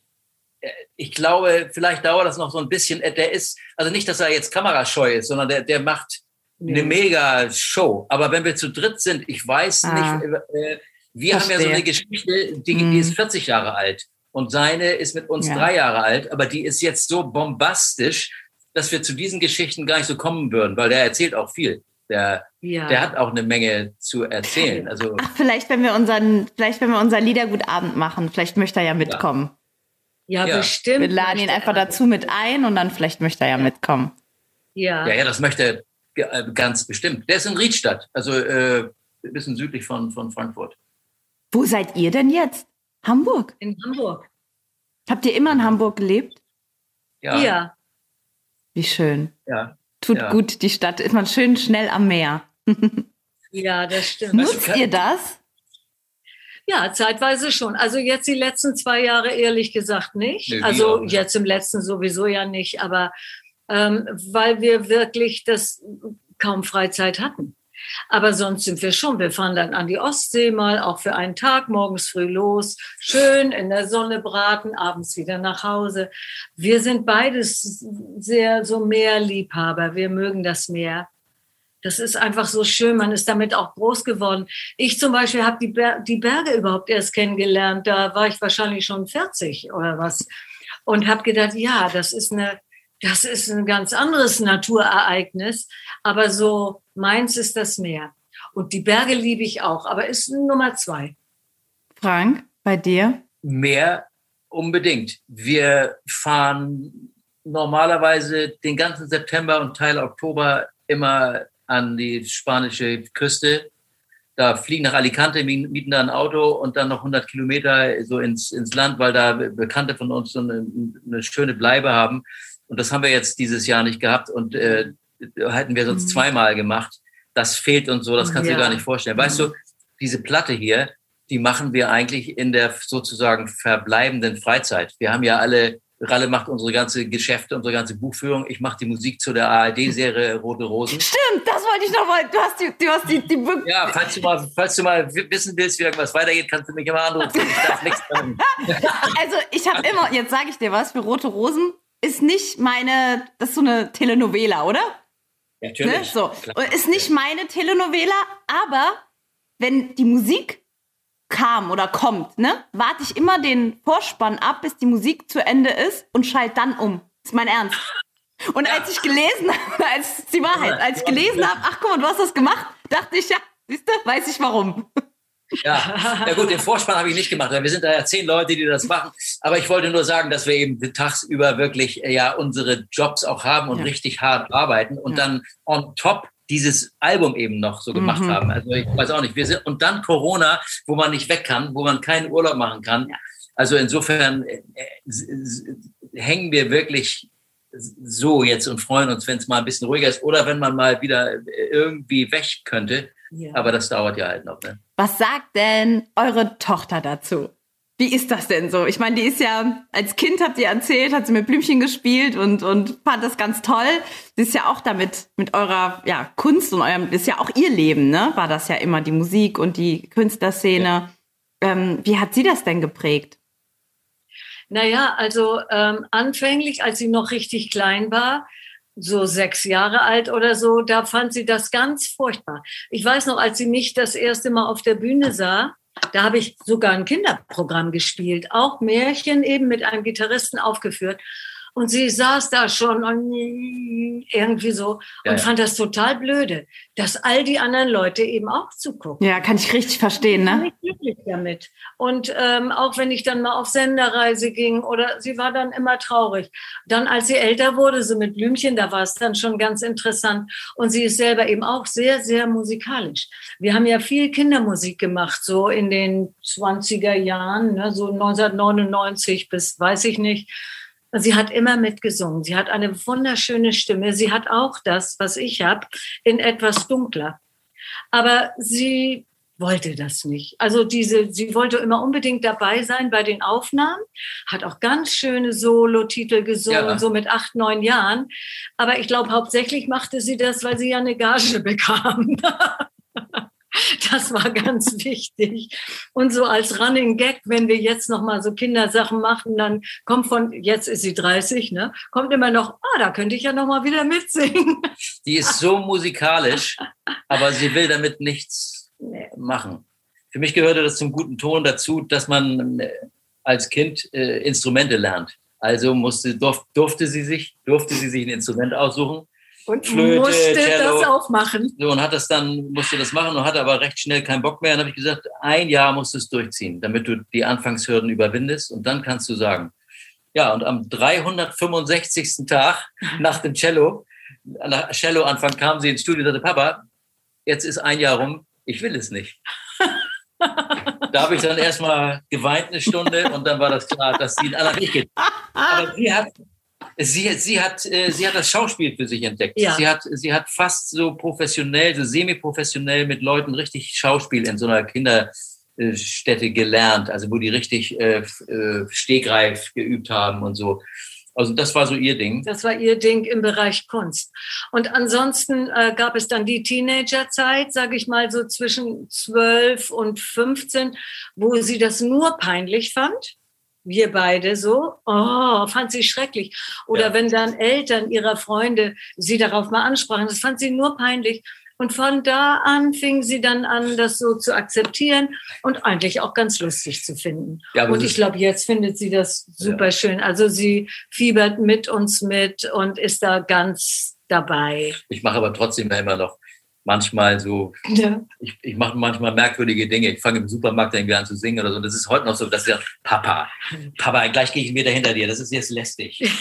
Ich glaube, vielleicht dauert das noch so ein bisschen. Äh, Der ist, also nicht, dass er jetzt kamerascheu ist, sondern der, der macht eine mega Show. Aber wenn wir zu dritt sind, ich weiß Ah. nicht, äh, wir haben ja so Verstehe. eine Geschichte, die, Mhm. die ist 40 Jahre alt. Und seine ist mit uns Ja. drei Jahre alt, aber die ist jetzt so bombastisch, dass wir zu diesen Geschichten gar nicht so kommen würden, weil der erzählt auch viel. Der, Ja. der hat auch eine Menge zu erzählen. Also Ach, vielleicht, wenn wir unseren, vielleicht, wenn wir unser Liedergutabend machen, vielleicht möchte er ja mitkommen. ja, Ja. bestimmt. Wir laden ihn einfach dazu mit ein und dann vielleicht möchte er ja mitkommen. Ja. Ja, ja, das möchte er äh, ganz bestimmt. Der ist in Riedstadt, also äh, ein bisschen südlich von, von Frankfurt. Wo seid ihr denn jetzt? Hamburg. in Hamburg. Habt ihr immer in Hamburg gelebt? Ja, Ja. Wie schön. ja. Tut Ja. gut, die Stadt. Ist man schön schnell am Meer. Ja, das stimmt. Nutzt ihr das? Ja, zeitweise schon. Also jetzt die letzten zwei Jahre ehrlich gesagt nicht. Nee, also jetzt im letzten sowieso ja nicht, aber ähm, weil wir wirklich das kaum Freizeit hatten. Aber sonst sind wir schon. Wir fahren dann an die Ostsee mal, auch für einen Tag, morgens früh los, schön in der Sonne braten, abends wieder nach Hause. Wir sind beides sehr so Meerliebhaber. Wir mögen das Meer. Das ist einfach so schön. Man ist damit auch groß geworden. Ich zum Beispiel habe die, Ber die Berge überhaupt erst kennengelernt. Da war ich wahrscheinlich schon 40 oder was. Und habe gedacht, ja, das ist eine, das ist ein ganz anderes Naturereignis. Aber so meins ist das Meer. Und die Berge liebe ich auch, aber ist Nummer zwei. Frank, bei dir? Mehr unbedingt. Wir fahren normalerweise den ganzen September und Teil Oktober immer an die spanische Küste da fliegen nach Alicante, mieten da ein Auto und dann noch 100 Kilometer so ins, ins Land, weil da Bekannte von uns so eine, eine schöne Bleibe haben. Und das haben wir jetzt dieses Jahr nicht gehabt und äh, hätten wir sonst mhm. zweimal gemacht. Das fehlt uns so, das kannst du ja. dir gar nicht vorstellen. Weißt du, diese Platte hier, die machen wir eigentlich in der sozusagen verbleibenden Freizeit. Wir haben ja alle Ralle macht unsere ganze Geschäfte, unsere ganze Buchführung. Ich mache die Musik zu der ARD-Serie Rote Rosen. Stimmt, das wollte ich noch mal. Du hast die, du hast die, die Ja, falls du mal, falls du mal wissen willst, wie irgendwas weitergeht, kannst du mich immer anrufen. Ich darf nichts machen. Also ich habe immer, jetzt sage ich dir was, für Rote Rosen ist nicht meine, das ist so eine Telenovela, oder? Ja, natürlich. Ne? So. Ist nicht meine Telenovela, aber wenn die Musik kam oder kommt, ne, warte ich immer den Vorspann ab, bis die Musik zu Ende ist und schalte dann um. Ist mein Ernst. Und ja. als ich gelesen habe, als die Wahrheit, als ich gelesen habe, ach guck mal, du hast das gemacht, dachte ich, ja, siehst du, weiß ich warum. Ja, ja gut, den Vorspann habe ich nicht gemacht, weil wir sind da ja zehn Leute, die das machen. Aber ich wollte nur sagen, dass wir eben tagsüber wirklich äh, ja unsere Jobs auch haben und ja. richtig hart arbeiten und ja. dann on top dieses Album eben noch so gemacht mhm. haben. Also ich weiß auch nicht. Wir sind, und dann Corona, wo man nicht weg kann, wo man keinen Urlaub machen kann. Ja. Also insofern äh, äh, hängen wir wirklich so jetzt und freuen uns, wenn es mal ein bisschen ruhiger ist oder wenn man mal wieder irgendwie weg könnte. Ja. Aber das dauert ja halt noch. Ne? Was sagt denn eure Tochter dazu? Wie ist das denn so? Ich meine, die ist ja, als Kind hat sie erzählt, hat sie mit Blümchen gespielt und, und fand das ganz toll. Sie ist ja auch damit, mit eurer ja, Kunst und eurem, ist ja auch ihr Leben, ne? War das ja immer die Musik und die Künstlerszene. Ja. Ähm, wie hat sie das denn geprägt? Naja, also ähm, anfänglich, als sie noch richtig klein war, so sechs Jahre alt oder so, da fand sie das ganz furchtbar. Ich weiß noch, als sie mich das erste Mal auf der Bühne sah, da habe ich sogar ein Kinderprogramm gespielt, auch Märchen eben mit einem Gitarristen aufgeführt. Und sie saß da schon und irgendwie so und ja. fand das total blöde, dass all die anderen Leute eben auch zugucken. Ja, kann ich richtig verstehen, ne? Ich bin glücklich damit. Und ähm, auch wenn ich dann mal auf Senderreise ging oder sie war dann immer traurig. Dann, als sie älter wurde, so mit Blümchen, da war es dann schon ganz interessant. Und sie ist selber eben auch sehr, sehr musikalisch. Wir haben ja viel Kindermusik gemacht, so in den 20er Jahren, ne, so 1999 bis weiß ich nicht Sie hat immer mitgesungen. Sie hat eine wunderschöne Stimme. Sie hat auch das, was ich habe, in etwas dunkler. Aber sie wollte das nicht. Also diese, sie wollte immer unbedingt dabei sein bei den Aufnahmen, hat auch ganz schöne Solo-Titel gesungen, ja. so mit acht, neun Jahren. Aber ich glaube, hauptsächlich machte sie das, weil sie ja eine Gage bekam. Das war ganz wichtig. Und so als Running Gag, wenn wir jetzt noch mal so Kindersachen machen, dann kommt von, jetzt ist sie 30, ne, kommt immer noch, ah, da könnte ich ja noch mal wieder mitsingen. Die ist so musikalisch, aber sie will damit nichts machen. Für mich gehörte das zum guten Ton dazu, dass man äh, als Kind äh, Instrumente lernt. Also musste, durf, durfte sie sich, durfte sie sich ein Instrument aussuchen und Flöte, musste Cello. das auch machen. So, und hat das dann, musste das machen und hatte aber recht schnell keinen Bock mehr. Und dann habe ich gesagt, ein Jahr musst du es durchziehen, damit du die Anfangshürden überwindest und dann kannst du sagen. Ja, und am 365. Tag nach dem Cello, nach Cello-Anfang kam sie ins Studio und sagte, Papa, jetzt ist ein Jahr rum, ich will es nicht. da habe ich dann erstmal geweint eine Stunde und dann war das klar, dass sie in aller Weg geht. Aber sie hat, Sie, sie, hat, äh, sie hat das Schauspiel für sich entdeckt. Ja. Sie, hat, sie hat fast so professionell, so semi-professionell mit Leuten richtig Schauspiel in so einer Kinderstätte gelernt, also wo die richtig äh, äh, stegreif geübt haben und so. Also das war so ihr Ding. Das war ihr Ding im Bereich Kunst. Und ansonsten äh, gab es dann die Teenagerzeit, sage ich mal so zwischen 12 und 15, wo sie das nur peinlich fand wir beide so, oh, fand sie schrecklich. Oder ja. wenn dann Eltern ihrer Freunde sie darauf mal ansprachen, das fand sie nur peinlich. Und von da an fing sie dann an, das so zu akzeptieren und eigentlich auch ganz lustig zu finden. Ja, und ich glaube, jetzt findet sie das super ja. schön. Also sie fiebert mit uns mit und ist da ganz dabei. Ich mache aber trotzdem immer noch manchmal so, Ja. ich, ich mache manchmal merkwürdige Dinge. Ich fange im Supermarkt irgendwie an zu singen oder so. Und das ist heute noch so, dass sage, Papa, Papa, gleich gehe ich wieder hinter dir. Das ist jetzt lästig.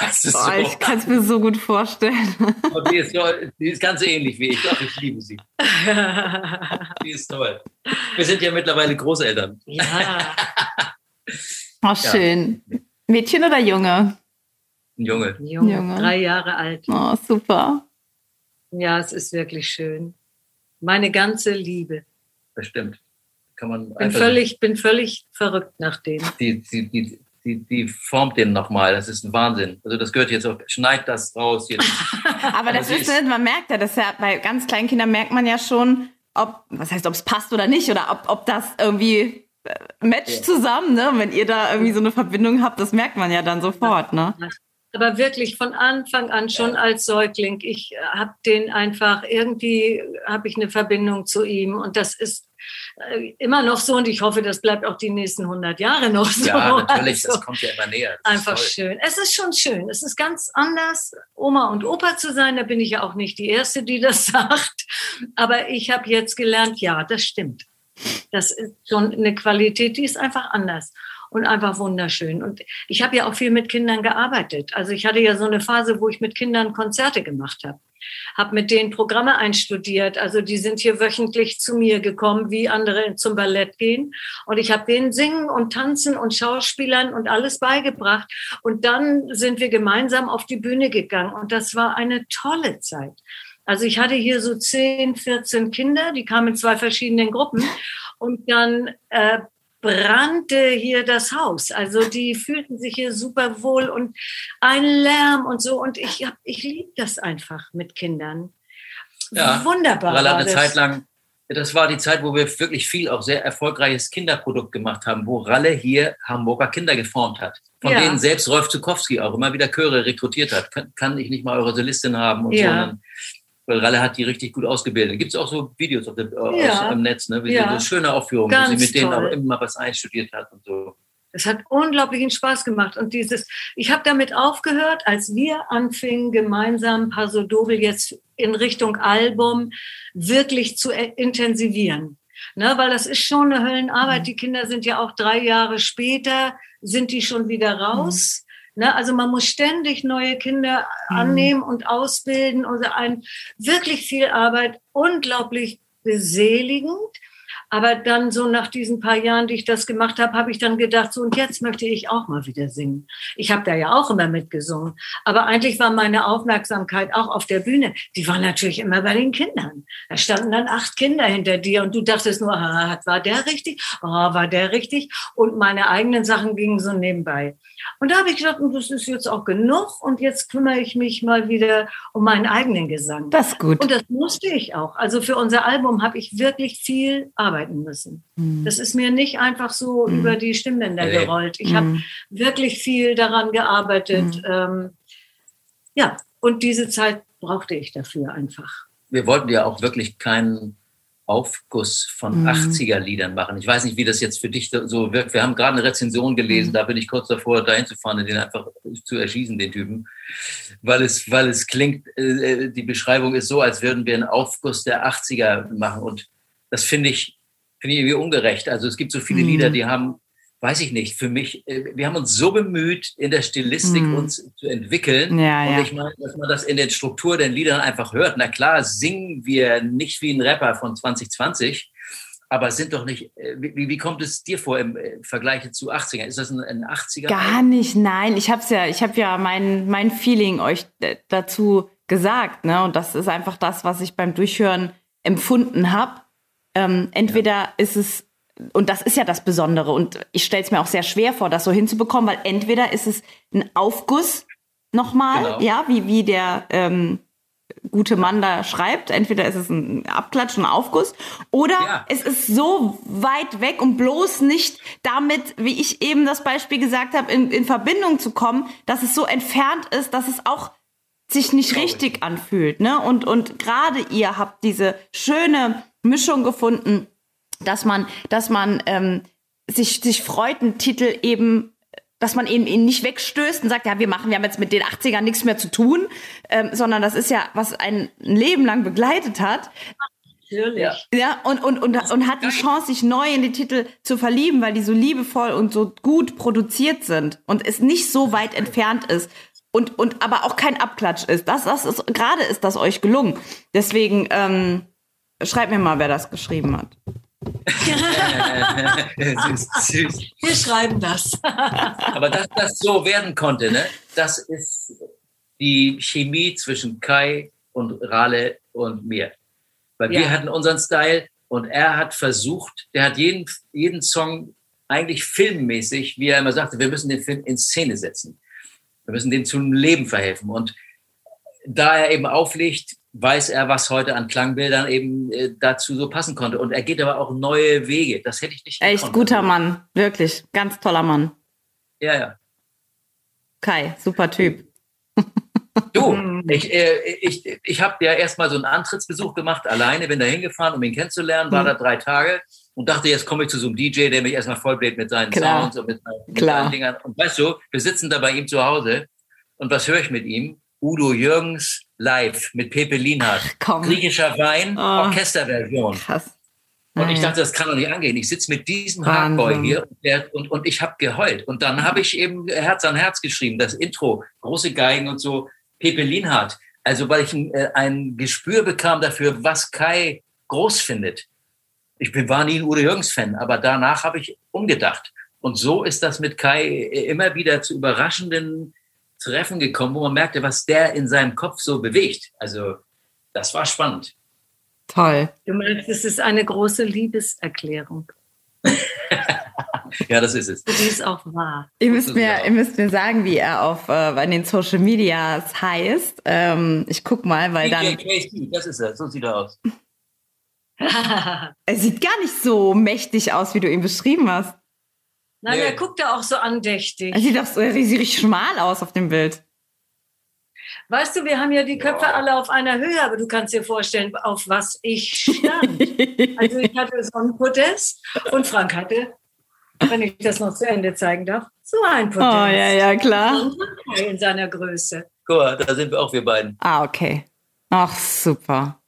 Das ist Boah, so. ich kann es mir so gut vorstellen. Und die, ist die ist ganz ähnlich wie ich. Doch, ich liebe sie. Die ist toll. Wir sind ja mittlerweile Großeltern. ja. Oh, schön. Mädchen oder Junge? Ein Junge. Junge, Junge. drei Jahre alt. Oh, super. Ja, es ist wirklich schön. Meine ganze Liebe. Das stimmt. Kann man Bin völlig, bin völlig verrückt nach dem. die, die, die, die, die formt den nochmal. Das ist ein Wahnsinn. Also das gehört jetzt auch, schneid das raus. Jetzt. Aber das sie ist, ist- man merkt ja, das ja bei ganz kleinen Kindern merkt man ja schon, ob, was heißt, ob es passt oder nicht, oder ob, ob das irgendwie äh, matcht zusammen, ne? Wenn ihr da irgendwie so eine Verbindung habt, das merkt man ja dann sofort, ne? Aber wirklich von Anfang an schon als Säugling. Ich habe den einfach irgendwie habe ich eine Verbindung zu ihm und das ist äh, immer noch so und ich hoffe, das bleibt auch die nächsten 100 Jahre noch so. Ja, natürlich, Also, das kommt ja immer näher. Das Einfach schön. Es ist schon schön. Es ist ganz anders, Oma und Opa zu sein. Da bin ich ja auch nicht die Erste, die das sagt. Aber ich habe jetzt gelernt, ja, das stimmt. Das ist schon eine Qualität, die ist einfach anders und einfach wunderschön. Und ich habe ja auch viel mit Kindern gearbeitet. Also ich hatte ja so eine Phase, wo ich mit Kindern Konzerte gemacht habe. Habe mit denen Programme einstudiert. Also die sind hier wöchentlich zu mir gekommen, wie andere zum Ballett gehen. Und ich habe denen Singen und Tanzen und Schauspielern und alles beigebracht. Und dann sind wir gemeinsam auf die Bühne gegangen. Und das war eine tolle Zeit. Also ich hatte hier so 10, 14 Kinder, die kamen in zwei verschiedenen Gruppen. Und dann äh, brannte hier das Haus. Also die fühlten sich hier super wohl und ein Lärm und so. Und ich, hab- ich liebe das einfach mit Kindern. Ja, Wunderbar. War eine das. Zeit lang, das war die Zeit, wo wir wirklich viel auch sehr erfolgreiches Kinderprodukt gemacht haben, wo Ralle hier Hamburger Kinder geformt hat. Von Ja. denen selbst Rolf Zukowski auch immer wieder Chöre rekrutiert hat. Kann, kann ich nicht mal eure Solistin haben und Ja. so. Weil Ralle hat die richtig gut ausgebildet. Gibt es auch so Videos auf dem, äh, Ja. aus, im Netz, ne? Wie Ja. so eine schöne Aufführung, wo Ganz sie mit denen toll. auch immer was einstudiert hat und so. Es hat unglaublichen Spaß gemacht. Und dieses, ich habe damit aufgehört, als wir anfingen, gemeinsam Paso Doble jetzt in Richtung Album wirklich zu äh, intensivieren. Ne, weil das ist schon eine Höllenarbeit. Die Kinder sind ja auch drei Jahre später, sind die schon wieder raus. Ne, also man muss ständig neue Kinder annehmen und ausbilden und ein wirklich viel Arbeit, unglaublich beseligend. Aber dann so nach diesen paar Jahren, die ich das gemacht habe, habe ich dann gedacht, so und jetzt möchte ich auch mal wieder singen. Ich habe da ja auch immer mitgesungen. Aber eigentlich war meine Aufmerksamkeit auch auf der Bühne. Die war natürlich immer bei den Kindern. Da standen dann acht Kinder hinter dir und du dachtest nur, war der richtig? Oh, war der richtig? Und meine eigenen Sachen gingen so nebenbei. Und da habe ich gedacht, das ist jetzt auch genug und jetzt kümmere ich mich mal wieder um meinen eigenen Gesang. Das ist gut. Und das musste ich auch. Also für unser Album habe ich wirklich viel arbeiten müssen. Das ist mir nicht einfach so über die Stimmbänder Nee. gerollt. Ich habe wirklich viel daran gearbeitet. Ähm, ja, und diese Zeit brauchte ich dafür einfach. wir wollten ja auch wirklich keinen Aufguss von 80er-Liedern machen. Ich weiß nicht, wie das jetzt für dich so wirkt. Wir haben gerade eine Rezension gelesen, da bin ich kurz davor, dahin zu fahren und den einfach zu erschießen, den Typen. Weil es, weil es klingt, äh, die Beschreibung ist so, als würden wir einen Aufguss der 80er machen. Und das finde ich, finde ich irgendwie ungerecht. Also es gibt so viele Lieder, die haben, weiß ich nicht, für mich, äh, wir haben uns so bemüht, in der Stilistik uns zu entwickeln. Ja, und ja. ich meine, dass man das in der Struktur der Liedern einfach hört. Na klar, singen wir nicht wie ein Rapper von 2020, aber sind doch nicht, äh, wie, wie kommt es dir vor im äh, Vergleich zu 80er? Ist das ein, ein 80er? Gar nicht, nein. Ich hab's ja, ich habe ja mein, mein Feeling euch dazu gesagt, ne? Und das ist einfach das, was ich beim Durchhören empfunden habe. Ähm, entweder ist es, und das ist ja das Besondere, und ich stelle es mir auch sehr schwer vor, das so hinzubekommen, weil entweder ist es ein Aufguss nochmal, Genau. ja, wie, wie der ähm, gute Mann da schreibt. Entweder ist es ein Abklatsch, ein Aufguss, oder Ja. es ist so weit weg und bloß nicht damit, wie ich eben das Beispiel gesagt habe, in, in Verbindung zu kommen, dass es so entfernt ist, dass es auch sich nicht Traurig. richtig anfühlt. Ne? Und, und gerade ihr habt diese schöne Mischung gefunden, dass man, dass man ähm, sich, sich freut, einen Titel eben dass man ihn, ihn nicht wegstößt und sagt, ja, wir machen, wir haben jetzt mit den 80ern nichts mehr zu tun, ähm, sondern das ist ja, was ein Leben lang begleitet hat. Natürlich. Ja. Ja, und, und, und, und hat die Chance, sich neu in die Titel zu verlieben, weil die so liebevoll und so gut produziert sind und es nicht so weit entfernt ist. Und, und aber auch kein Abklatsch ist. Das, das ist, gerade ist das euch gelungen. Deswegen, ähm, schreibt mir mal, wer das geschrieben hat. süß, süß. Wir schreiben das. Aber dass das so werden konnte, ne, das ist die Chemie zwischen Kai und Rale und mir. Weil wir Ja. hatten unseren Style und er hat versucht, der hat jeden, jeden Song eigentlich filmmäßig, wie er immer sagte, wir müssen den Film in Szene setzen. Wir müssen dem zum Leben verhelfen. Und da er eben auflegt, weiß er, was heute an Klangbildern eben äh, dazu so passen konnte. Und er geht aber auch neue Wege. Das hätte ich nicht Echt gekonnt. guter Mann. Wirklich. Ganz toller Mann. Ja, ja. Kai, super Typ. Du, ich, äh, ich, ich habe ja erstmal so einen Antrittsbesuch gemacht, alleine, bin da hingefahren, um ihn kennenzulernen, war Mhm. da drei Tage und dachte, jetzt komme ich zu so einem DJ, der mich erstmal vollbläht mit seinen Klar. Sounds und mit, mit seinen Dingern. Und weißt du, wir sitzen da bei ihm zu Hause und was höre ich mit ihm? Udo Jürgens live mit Pepe Lienhardt. Griechischer Wein, Oh. Orchesterversion. Krass. Und ich dachte, das kann doch nicht angehen. Ich sitze mit diesem. Hardboy hier und, der, und, und ich habe geheult. Und dann habe ich eben Herz an Herz geschrieben, das Intro, große Geigen und so, Pepe Lienhardt. Also weil ich ein, äh, ein Gespür bekam dafür, was Kai groß findet. Ich bin, war nie ein Udo Jürgens-Fan, aber danach habe ich umgedacht. Und so ist das mit Kai äh, immer wieder zu überraschenden Treffen gekommen, wo man merkte, was der in seinem Kopf so bewegt. Also das war spannend. Toll. Du meinst, es ist eine große Liebeserklärung. Ja, das ist es. Die ist auch wahr. Ihr müsst, mir, ihr müsst mir sagen, wie er auf äh, bei den Social Medias heißt. Ähm, ich guck mal, weil dann. Das ist er, so sieht er aus. Er sieht gar nicht so mächtig aus, wie du ihn beschrieben hast. Nein, Nee. er guckt ja auch so andächtig. Er sieht doch so, er sieht richtig schmal aus auf dem Bild. Weißt du, wir haben ja die Köpfe alle auf einer Höhe, aber du kannst dir vorstellen, auf was ich stand. Also ich hatte so ein Podest und Frank hatte, wenn ich das noch zu Ende zeigen darf, so ein Oh, Podest. ja, ja, klar. In seiner Größe. Guck mal, da sind wir auch wir beiden. Ah, okay. Ach, super.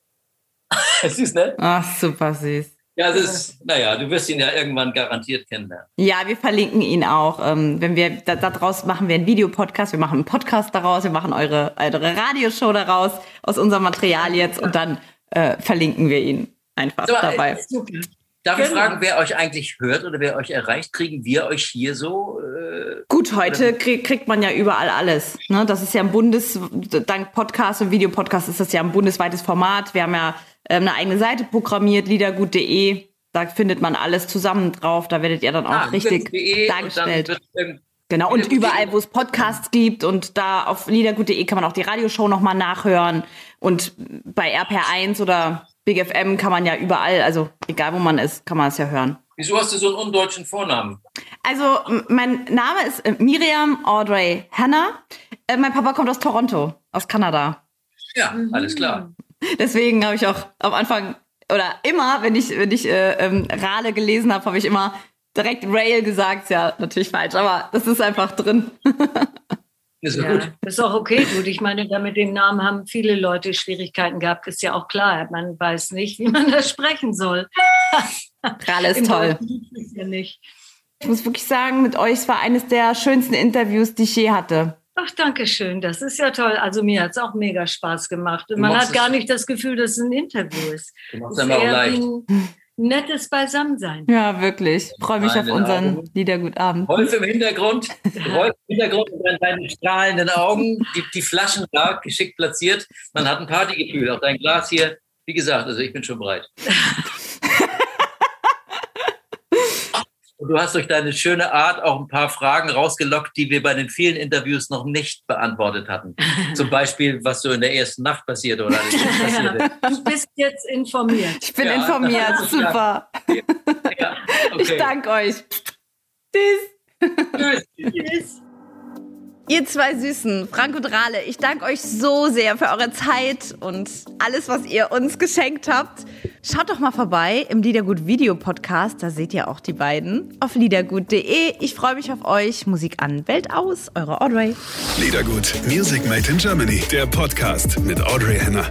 Süß, ne? Ach, super süß. Ja, das ist, naja, du wirst ihn ja irgendwann garantiert kennenlernen. Ja, wir verlinken ihn auch. Ähm, wenn wir da, daraus machen wir einen Videopodcast, wir machen einen Podcast daraus, wir machen eure, eure Radioshow daraus aus unserem Material jetzt und dann äh, verlinken wir ihn einfach So, äh, dabei. Super. Darf ich Genau. fragen, wer euch eigentlich hört oder wer euch erreicht? Kriegen wir euch hier so? Äh, Gut, heute krieg, kriegt man ja überall alles. Ne? Das ist ja ein Bundes, dank Podcast und Videopodcast ist das ja ein bundesweites Format. Wir haben ja eine eigene Seite programmiert, liedergut.de. Da findet man alles zusammen drauf. Da werdet ihr dann auch ah, richtig und dargestellt. irgend- Genau, und überall, wo es Podcasts gibt und da auf liedergut.de kann man auch die Radioshow nochmal nachhören. Und bei RPR1 oder Big FM kann man ja überall, also egal wo man ist, kann man es ja hören. Wieso hast du so einen undeutschen Vornamen? Also, mein Name ist äh, Miriam Audrey Hanna. Äh, mein Papa kommt aus Toronto, aus Kanada. Ja, alles klar. Deswegen habe ich auch am Anfang oder immer, wenn ich, wenn ich äh, ähm, Rale gelesen habe, habe ich immer direkt Rail gesagt. Ist Ja, natürlich falsch, aber das ist einfach drin. Ist ja gut. das ist auch okay. Gut, ich meine, da mit dem Namen haben viele Leute Schwierigkeiten gehabt. Ist ja auch klar. Man weiß nicht, wie man das sprechen soll. Rale ist Im toll. Es ja nicht. Ich muss wirklich sagen, mit euch es war eines der schönsten Interviews, die ich je hatte. Ach, danke schön. Das ist ja toll. Also mir hat es auch mega Spaß gemacht. Und Du man hat gar nicht das Gefühl, dass es ein Interview ist. Du machst Es ist aber auch eher leicht. ein nettes Beisammensein. Ja, wirklich. Ich freue mich Nein, auf unseren Augen. Liedergutabend. Rolf im Hintergrund, Rolf im Hintergrund und dann deine strahlenden Augen, die, die Flaschen da geschickt platziert. Man hat ein Partygefühl. Auch dein Glas hier. Wie gesagt, also ich bin schon bereit. Und du hast durch deine schöne Art auch ein paar Fragen rausgelockt, die wir bei den vielen Interviews noch nicht beantwortet hatten. Zum Beispiel, was so in der ersten Nacht passierte oder passierte. Du bist jetzt informiert. Ich bin Ja, informiert. ja- Super. Ja, Ich okay. danke euch. Tschüss. Tschüss. Tschüss. Ihr zwei Süßen, Frank und Rale, ich danke euch so sehr für eure Zeit und alles, was ihr uns geschenkt habt. Schaut doch mal vorbei im Liedergut Video Podcast, da seht ihr auch die beiden. Auf liedergut.de. Ich freue mich auf euch. Musik an, Welt aus. Eure Audrey. Liedergut, Music Made in Germany, der Podcast mit Audrey Henner.